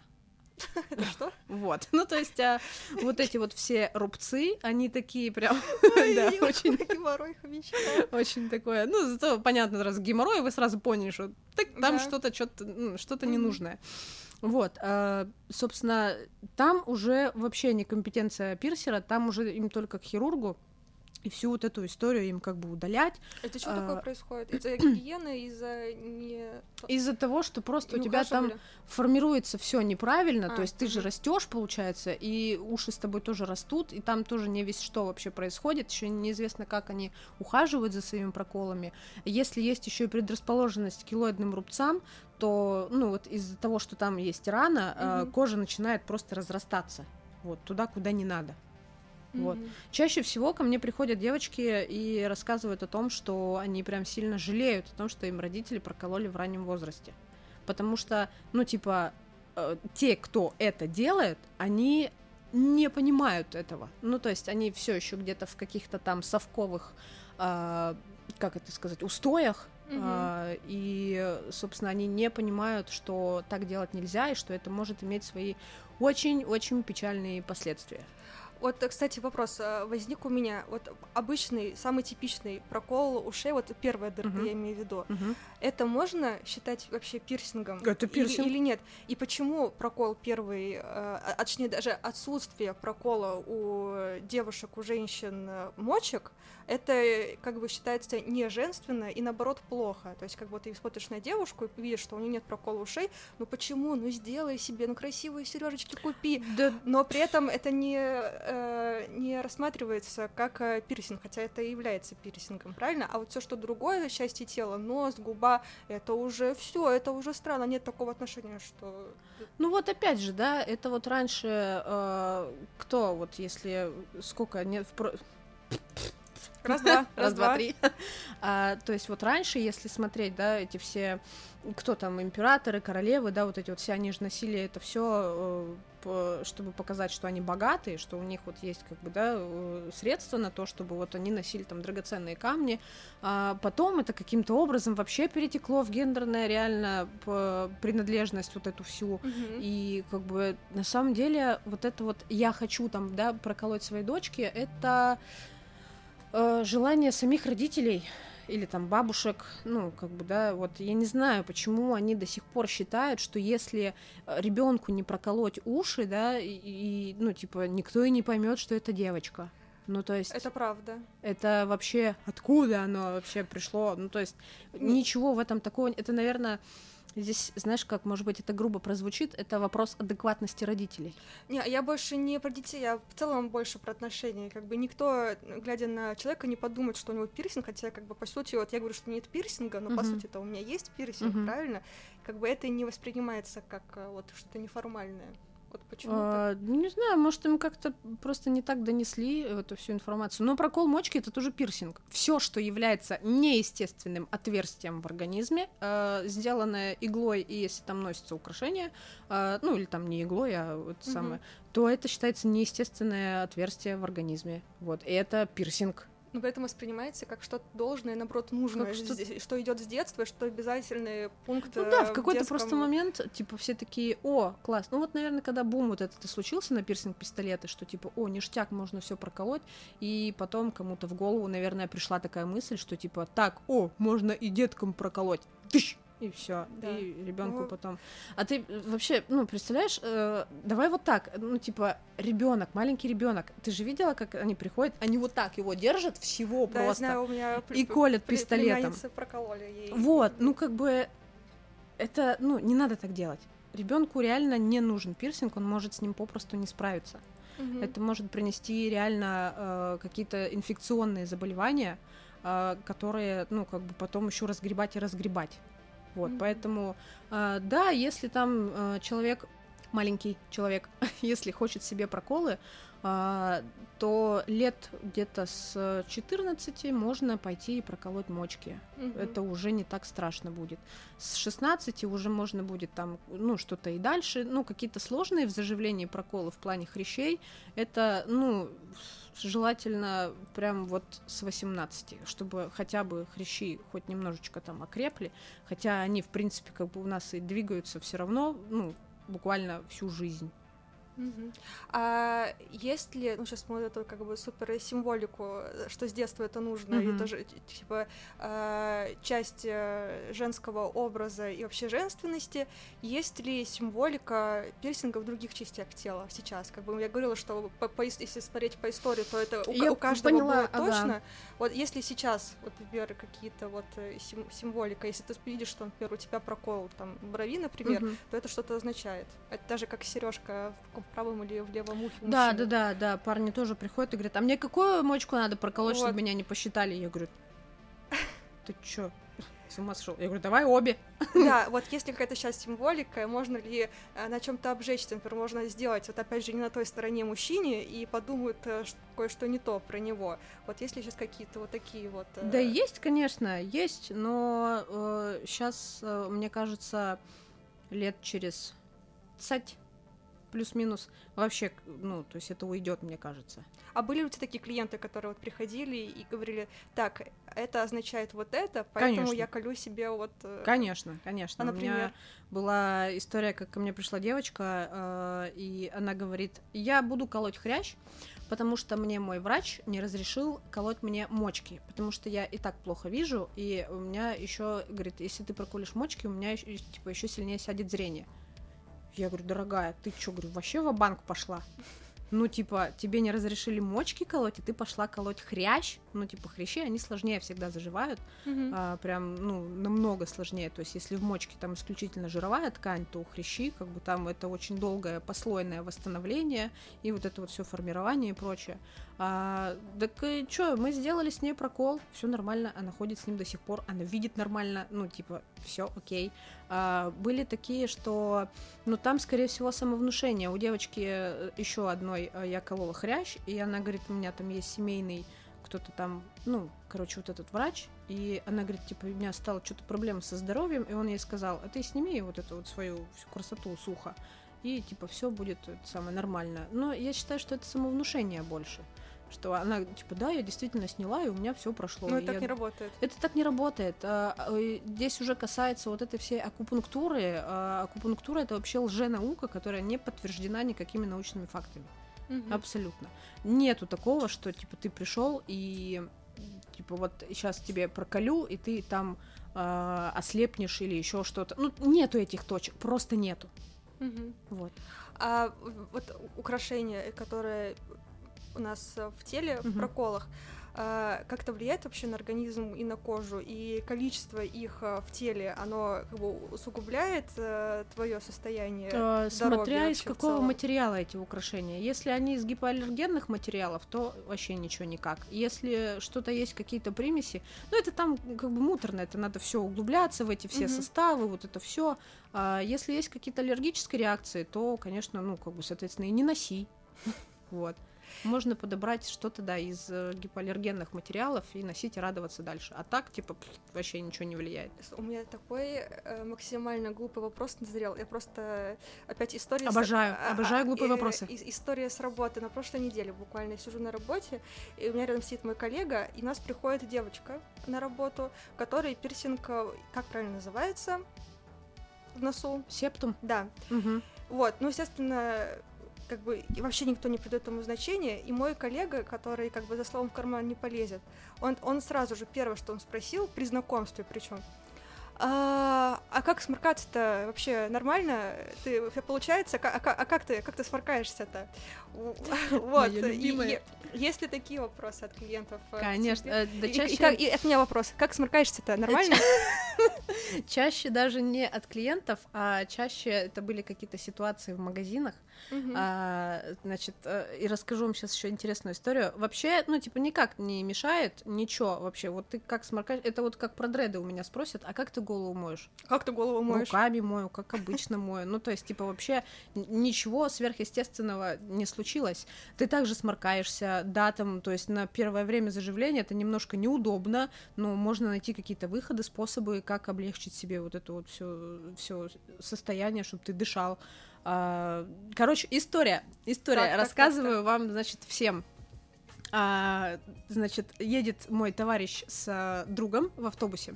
B: Это что?
C: Вот. Ну, то есть, а, вот эти вот все рубцы, они такие прям, да,
B: Ой,
C: очень,
B: геморрой хомячка.
C: очень такое. Ну, зато понятно, раз геморрой, вы сразу поняли, что так, там
B: Да.
C: что-то, что-то, что-то ненужное. Вот, а, собственно, там уже вообще не компетенция пирсера, там уже им только к хирургу, и всю вот эту историю им как бы удалять,
B: Это что
C: А,
B: такое происходит? Из-за гигиены, из-за не...
C: из-за того, что просто
B: не
C: у тебя там формируется все неправильно,
B: А,
C: то есть ты же растешь, получается, и уши с тобой тоже растут, и там тоже не весь что вообще происходит, еще неизвестно, как они ухаживают за своими проколами. Если есть еще и предрасположенность к килоидным рубцам, то, ну, вот из-за того, что там есть рана,
B: Мгм.
C: кожа начинает просто разрастаться, вот, туда, куда не надо. Вот.
B: Мгм.
C: Чаще всего ко мне приходят девочки и рассказывают о том, что они прям сильно жалеют о том, что им родители прокололи в раннем возрасте. Потому что, ну, типа, э, те, кто это делает, они не понимают этого. Ну, то есть они все еще где-то в каких-то там совковых, а, как это сказать, устоях. А, и, собственно, они не понимают, что так делать нельзя, и что это может иметь свои очень-очень печальные последствия.
B: Вот, кстати, вопрос э, возник у меня. Вот обычный, самый типичный прокол ушей, вот первая дырка,
C: Мгм.
B: я имею в виду. Это можно считать вообще пирсингом?
C: Это
B: Или-
C: пирсинг.
B: Или, нет? И почему прокол первый, э, а точнее даже отсутствие прокола у девушек, у женщин э, мочек, это э, как бы считается не женственно и наоборот плохо. То есть как бы ты смотришь на девушку и видишь, что у нее нет прокола ушей, ну почему? Ну сделай себе, ну красивые сережечки купи.
C: Да,
B: Но при этом это не, э, не рассматривается как э, пирсинг, хотя это и является пирсингом, правильно? А вот все, что другое, части тела, нос, губа, это уже все, это уже странно, нет такого отношения, что...
C: Ну вот опять же, да, это вот раньше э, кто вот если сколько нет в про-
B: Раз-два,
C: раз два три, А, то есть вот раньше, если смотреть, да, эти все кто там императоры, королевы, да, вот эти вот все они же носили это все, чтобы показать, что они богатые, что у них вот есть как бы да э, средства на то, чтобы вот они носили там драгоценные камни. А потом это каким-то образом вообще перетекло в гендерное реально принадлежность вот эту всю.
B: Мгм.
C: И как бы на самом деле вот это вот я хочу там, да, проколоть своей дочке, это э, желание самих родителей или там бабушек, ну, как бы, да, вот я не знаю, почему они до сих пор считают, что если ребенку не проколоть уши, да, и, и, ну, типа, никто и не поймет, что это девочка. Ну, то есть,
B: Это правда.
C: это вообще откуда оно вообще пришло? Ну, то есть, ничего в этом такого. Это, наверное, здесь, знаешь, как, может быть, это грубо прозвучит, это вопрос адекватности родителей.
B: Не, я больше не про детей, я в целом больше про отношения. Как бы никто, глядя на человека, не подумает, что у него пирсинг, хотя, как бы, по сути, вот я говорю, что нет пирсинга, но, по
C: Мгм.
B: сути-то, у меня есть пирсинг,
C: Мгм.
B: правильно? Как бы это не воспринимается как э, вот что-то неформальное. Вот почему?
C: А, ну, не знаю, может, им как-то просто не так донесли эту всю информацию. Но прокол мочки это тоже пирсинг. Все, что является неестественным отверстием в организме, э, сделанное иглой, и если там носится украшение, э, ну или там не иглой, а вот
B: Мгм.
C: самое, то это считается неестественное отверстие в организме. Вот, и это пирсинг.
B: Но при этом воспринимается как что-то должное, наоборот, нужное,
C: что-
B: что... что идет с детства, что обязательный пункт.
C: Ну да,
B: э,
C: в какой-то
B: детском-
C: просто момент, типа, все такие, о, класс. Ну вот, наверное, когда бум вот этот и случился на пирсинг-пистолеты, что типа, о, ништяк, можно все проколоть, и потом кому-то в голову, наверное, пришла такая мысль, что типа, так, о, можно и деткам проколоть. Тыщ! И все.
B: Да.
C: И ребенку
B: Ну-
C: потом. А ты э, вообще, ну, представляешь, э, давай вот так, ну, типа, ребенок, маленький ребенок. Ты же видела, как они приходят, они вот так его держат всего
B: Да, я
C: просто.
B: знаю, у меня
C: И колят
B: пл-
C: пистолетом.
B: прокололи ей.
C: Вот, ну как бы это, ну, не надо так делать. Ребенку реально не нужен пирсинг, он может с ним попросту не справиться.
B: Мгм.
C: Это может принести реально э, какие-то инфекционные заболевания, э, которые, ну, как бы потом еще разгребать и разгребать. Вот,
B: Мгм.
C: поэтому, э, да, если там э, человек, маленький человек, если хочет себе проколы, а, то лет где-то с 14 можно пойти и проколоть мочки.
B: Мгм.
C: Это уже не так страшно будет. С 16 уже можно будет там, ну, что-то и дальше. Ну, какие-то сложные в заживлении проколы в плане хрящей. Это, ну, желательно прям вот с 18, чтобы хотя бы хрящи хоть немножечко там окрепли. Хотя они, в принципе, как бы у нас и двигаются все равно, ну, буквально всю жизнь.
B: А есть ли, ну сейчас мы это как бы супер символику, что с детства это нужно, и
C: Мгм.
B: тоже типа э, часть э, женского образа и вообще женственности. Есть ли символика пирсинга в других частях тела сейчас? Как бы я говорила, что по- по если смотреть по истории, то это у,
C: Я
B: у каждого
C: поняла,
B: было
C: ага.
B: точно. Вот если сейчас, вот, например, какие-то вот э, сим- символика, если ты видишь, что, например, у тебя прокол там брови, например,
C: Мгм.
B: то это что-то означает. Это даже как сережка в в правом или в левом ухе.
C: Да, да, да, да, парни тоже приходят и говорят, а мне какую мочку надо проколоть,
B: Вот.
C: чтобы меня не посчитали? Я говорю, ты чё, с ума сошел? Я говорю, давай обе.
B: Да, вот если какая-то сейчас символика, можно ли э, на чем-то обжечься, например, можно сделать, вот опять же, не на той стороне мужчине, и подумают э, кое-что не то про него. Вот если сейчас какие-то вот такие вот... э,
C: Да есть, конечно, есть, но сейчас, мне кажется, лет через 20 плюс-минус вообще, ну, то есть это уйдет, мне кажется.
B: А были у тебя такие клиенты, которые вот приходили и говорили, так, это означает вот это, поэтому
C: Конечно.
B: я колю себе вот... э,
C: Конечно, конечно.
B: А,
C: У меня
B: например?
C: была история, как ко мне пришла девочка, э, и она говорит, я буду колоть хрящ, потому что мне мой врач не разрешил колоть мне мочки, потому что я и так плохо вижу, и у меня еще, говорит, если ты проколешь мочки, у меня типа, еще сильнее сядет зрение. Я говорю, дорогая, ты что, говорю, вообще в банк пошла? Ну, типа, тебе не разрешили мочки колоть, и ты пошла колоть хрящ. Ну, типа, хрящи, они сложнее всегда заживают
B: мгм.
C: а, прям, ну, намного сложнее. То есть, если в мочке там исключительно жировая ткань, то у хрящи, как бы там это очень долгое послойное восстановление и вот это вот все формирование и прочее. А, так что, мы сделали с ней прокол, все нормально, она ходит с ним до сих пор, она видит нормально, ну, типа, все окей. А, были такие, что, ну, там, скорее всего, самовнушение. У девочки еще одной э, я колола хрящ, и она говорит, у меня там есть семейный кто-то там, ну, короче, вот этот врач, и она говорит, типа, у меня стало что-то проблема со здоровьем, и он ей сказал, а ты сними вот эту вот свою всю красоту с уха, и, типа, все будет это самое нормально. Но я считаю, что это самовнушение больше, что она, типа, да, я действительно сняла, и у меня все прошло.
B: Ну,
C: и
B: это так
C: я-
B: не работает.
C: это так не работает. А, э, Здесь уже касается вот этой всей акупунктуры. А, Акупунктура это вообще лженаука, которая не подтверждена никакими научными фактами.
B: Мгм.
C: Абсолютно. Нету такого, что типа ты пришел и типа вот сейчас тебе проколю, и ты там а, ослепнешь или еще что-то. Ну, нету этих точек, просто нету.
B: Мгм.
C: Вот.
B: А вот украшения, которые у нас э, в теле, в
C: Мгм.
B: проколах, а, как-то влияет вообще на организм и на кожу, и количество их э, в теле, оно как бы усугубляет твое состояние?
C: Э,
B: здоровья
C: Смотря из
B: в
C: какого материала эти украшения. Если они из гипоаллергенных материалов, то вообще ничего никак. Если что-то есть, какие-то примеси, ну это там как бы муторно, это надо все углубляться в эти все
B: Мгм.
C: составы, вот это все. если есть какие-то аллергические реакции, то, конечно, ну как бы, соответственно, и не носи. Вот. Можно подобрать что-то, да, из э, гипоаллергенных материалов и носить и радоваться дальше. А так, типа, вообще ничего не влияет.
B: У меня такой э, максимально глупый вопрос назрел. Я просто опять история... с-
C: Обожаю,
B: а, а,
C: обожаю глупые
B: э,
C: вопросы.
B: История с работы. На прошлой неделе буквально я сижу на работе, и у меня рядом сидит мой коллега, и у нас приходит девочка на работу, которой пирсинг, как правильно называется, в носу.
C: Септум.
B: Да.
C: Мгм.
B: Вот, ну, естественно, как бы вообще никто не придает ему значения, и мой коллега, который как бы за словом в карман не полезет, он, он сразу же первое, что он спросил, при знакомстве причем, а, а как сморкаться-то вообще нормально? Ты получается? А, ка- а как ты как ты сморкаешься-то? Вот. И- Есть ли такие вопросы от клиентов? э,
C: Конечно. э, Да
B: и
C: чаще...
B: как- и от меня вопрос. Как сморкаешься-то? Нормально?
C: Чаще даже не от клиентов, а чаще это были какие-то ситуации в магазинах. А, значит, э, и расскажу вам сейчас еще интересную историю. Вообще, ну, типа, никак не мешает, ничего вообще. Вот ты как сморкаешь, это вот как про дреды у меня спросят, а как ты голову моешь?
B: Как ты голову моешь?
C: Руками мою, как обычно мою. Ну, то есть, типа, вообще ничего сверхъестественного не случилось. Ты также сморкаешься, да, там, то есть на первое время заживления это немножко неудобно, но можно найти какие-то выходы, способы, как облегчить себе вот это вот все, все состояние, чтобы ты дышал. А, Короче, история, история.
B: Так, так, так,
C: Рассказываю вам, значит, всем. А, значит, едет мой товарищ с а, другом в автобусе.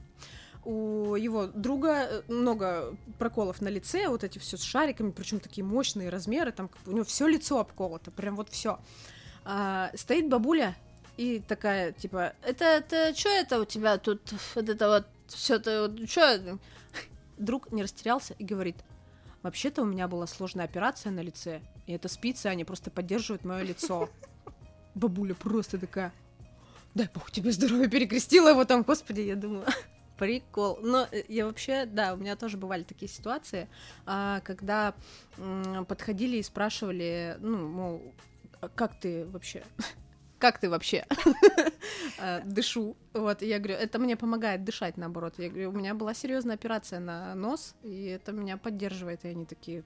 C: У его друга э, много проколов на лице, вот эти все с шариками, причем такие мощные размеры, там у него все лицо обколото, прям вот все. стоит бабуля и такая, типа, это, это, что это у тебя тут, вот это вот, все это, вот, что Друг не растерялся и говорит, вообще-то у меня была сложная операция на лице, и это спицы, они просто поддерживают мое лицо. Бабуля просто такая, дай бог тебе здоровья, перекрестила его там, господи, я думаю, прикол. Но э, я вообще, да, у меня тоже бывали такие ситуации, а, когда подходили и спрашивали, ну, мол, «А как ты вообще, как ты вообще А, дышу? Вот, я говорю, это мне помогает дышать, наоборот. Я говорю, у меня была серьезная операция на нос, и это меня поддерживает, и они такие,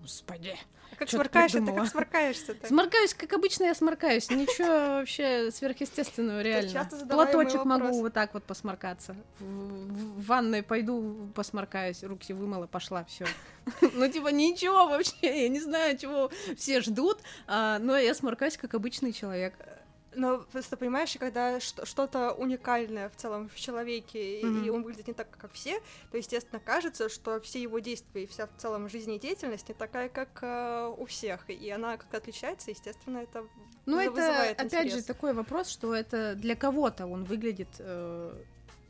C: Господи.
B: А как
C: ты
B: сморкаешься, ты
C: придумала?
B: как сморкаешься так?
C: Сморкаюсь, как обычно я сморкаюсь. Ничего вообще сверхъестественного, реально. Платочек могу вот так вот посморкаться. В, в- в ванной пойду посморкаюсь, руки вымыла, пошла, все. Ну, типа, ничего вообще, я не знаю, чего все ждут, а, но я сморкаюсь, как обычный человек.
B: Но просто понимаешь, когда что- что-то уникальное в целом в человеке, и-
C: Мгм.
B: и он выглядит не так, как все, то, естественно, кажется, что все его действия и вся в целом жизнедеятельность не такая, как э, у всех, и она как-то отличается, естественно, это
C: Ну, это,
B: вызывает
C: опять
B: интерес.
C: же, такой вопрос, что это для кого-то он выглядит э,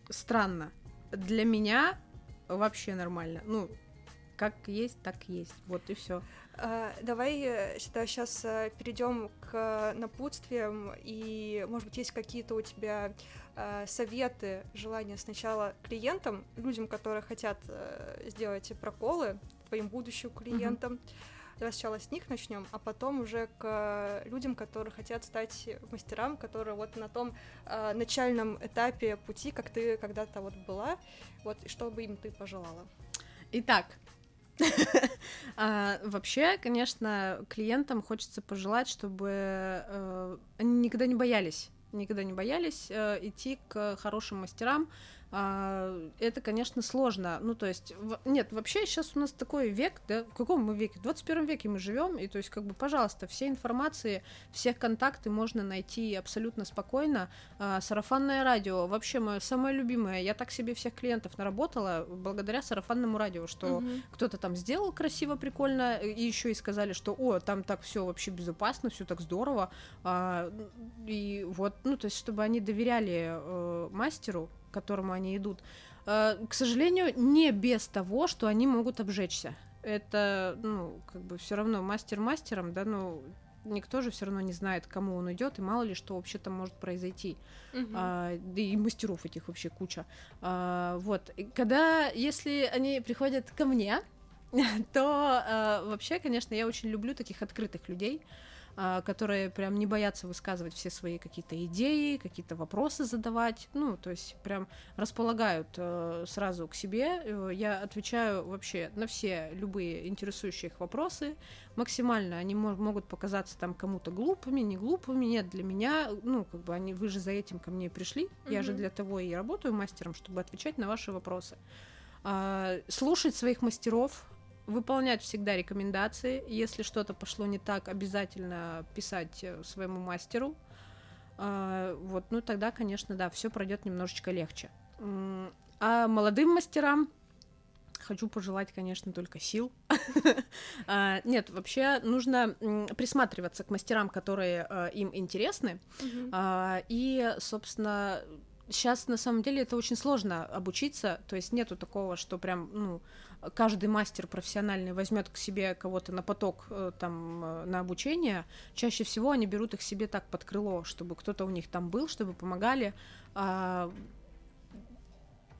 C: странно. Для меня вообще нормально. Ну, как есть, так есть. Вот и все.
B: А, Давай э, сюда сейчас перейдем к э, напутствиям, и, может быть, есть какие-то у тебя э, советы, желания сначала клиентам, людям, которые хотят э, сделать проколы, твоим будущим клиентам. Давай сначала с них начнем, а потом уже к э, людям, которые хотят стать мастерам, которые вот на том э, начальном этапе пути, как ты когда-то вот была, вот и что бы им ты пожелала.
C: Итак, а, вообще, конечно, клиентам хочется пожелать, чтобы э, они никогда не боялись, никогда не боялись э, идти к хорошим мастерам. А, Это, конечно, сложно. Ну, то есть, в- нет, вообще сейчас у нас такой век, да, в каком мы веке? В 21 веке мы живем, и то есть, как бы, пожалуйста, все информации, все контакты можно найти абсолютно спокойно. А, Сарафанное радио, вообще мое самое любимое. Я так себе всех клиентов наработала благодаря сарафанному радио, что
B: Мгм.
C: кто-то там сделал красиво, прикольно, и еще и сказали, что, о, там так все вообще безопасно, все так здорово, А, и вот, ну, то есть, чтобы они доверяли э, мастеру, к которому они идут, Э, к сожалению, не без того, что они могут обжечься. Это, ну, как бы все равно мастер мастером, да, ну, никто же все равно не знает, к кому он идет, и мало ли что вообще там может произойти.
B: Мгм.
C: А, да и мастеров этих вообще куча. А, вот, И когда, если они приходят ко мне, то а, вообще, конечно, я очень люблю таких открытых людей, которые прям не боятся высказывать все свои какие-то идеи, какие-то вопросы задавать, ну, то есть прям располагают э, сразу к себе. Э, Я отвечаю вообще на все любые интересующие их вопросы максимально. Они мо- могут показаться там кому-то глупыми, не глупыми. Нет, для меня, ну, как бы они, вы же за этим ко мне пришли. Я же для того и работаю мастером, чтобы отвечать на ваши вопросы. А, слушать своих мастеров, выполнять всегда рекомендации. Если что-то пошло не так, обязательно писать э, своему мастеру. А, вот, ну тогда, конечно, да, все пройдет немножечко легче. А молодым мастерам хочу пожелать, конечно, только сил. А, Нет, вообще нужно присматриваться к мастерам, которые э, им интересны. А, И, собственно, сейчас на самом деле это очень сложно обучиться, то есть нету такого, что прям, ну, каждый мастер профессиональный возьмет к себе кого-то на поток э, там э, на обучение. Чаще всего они берут их себе так под крыло, чтобы кто-то у них там был, чтобы помогали.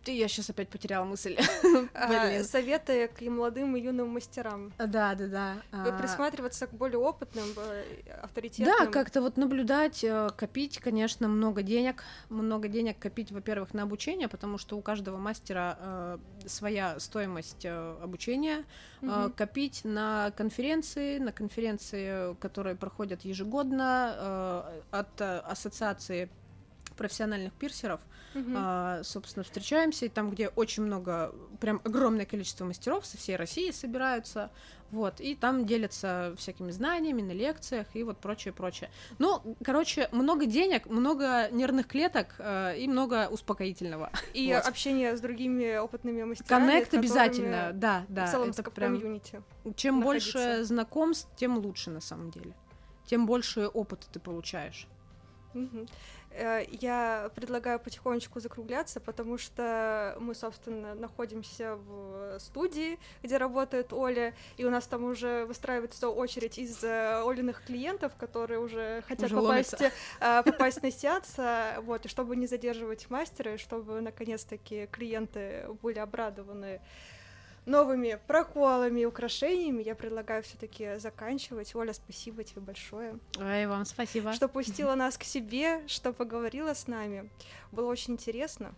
C: Ты, я сейчас опять потеряла мысль.
B: А. Советы к и молодым и юным мастерам.
C: Да, да, да. А,
B: Присматриваться к более опытным, э, авторитетным.
C: Да, как-то вот наблюдать, э, копить, конечно, много денег. Много денег копить, во-первых, на обучение, потому что у каждого мастера э, своя стоимость э, обучения. Э. Копить на конференции, на конференции, которые проходят ежегодно от ассоциации профессиональных пирсеров.
B: Мгм.
C: А, собственно, встречаемся, и там, где очень много, прям огромное количество мастеров со всей России собираются, вот, и там делятся всякими знаниями на лекциях и вот прочее, прочее. Ну, короче, много денег, много нервных клеток э, и много успокоительного.
B: И
C: вот.
B: общение с другими опытными мастерами.
C: Коннект обязательно, да,
B: В
C: да.
B: целом,
C: это
B: в
C: прям,
B: комьюнити.
C: чем
B: находиться.
C: больше знакомств, тем лучше на самом деле. Тем больше опыта ты получаешь.
B: Мгм. Э, Я предлагаю потихонечку закругляться, потому что мы, собственно, находимся в студии, где работает Оля, и у нас там уже выстраивается очередь из э, Олиных клиентов, которые уже хотят
C: Уже
B: попасть, э, попасть на сеанс, э, вот, и чтобы не задерживать мастера, и чтобы наконец-таки клиенты были обрадованы новыми проколами и украшениями, я предлагаю все-таки заканчивать. Оля, спасибо тебе большое
C: Ой, вам спасибо.
B: что пустила нас к себе, что поговорила с нами. Было очень интересно.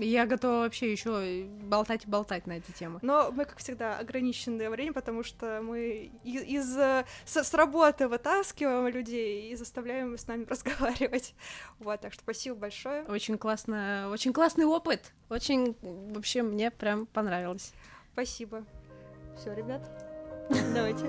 C: Я готова вообще еще болтать и болтать на эти темы.
B: Но мы, как всегда, ограниченное время, потому что мы из, из э, с, с работы вытаскиваем людей и заставляем с нами разговаривать. Вот, так что спасибо большое.
C: Очень классно, очень классный опыт. Очень, вообще, мне прям понравилось.
B: Спасибо. Все, ребят, давайте.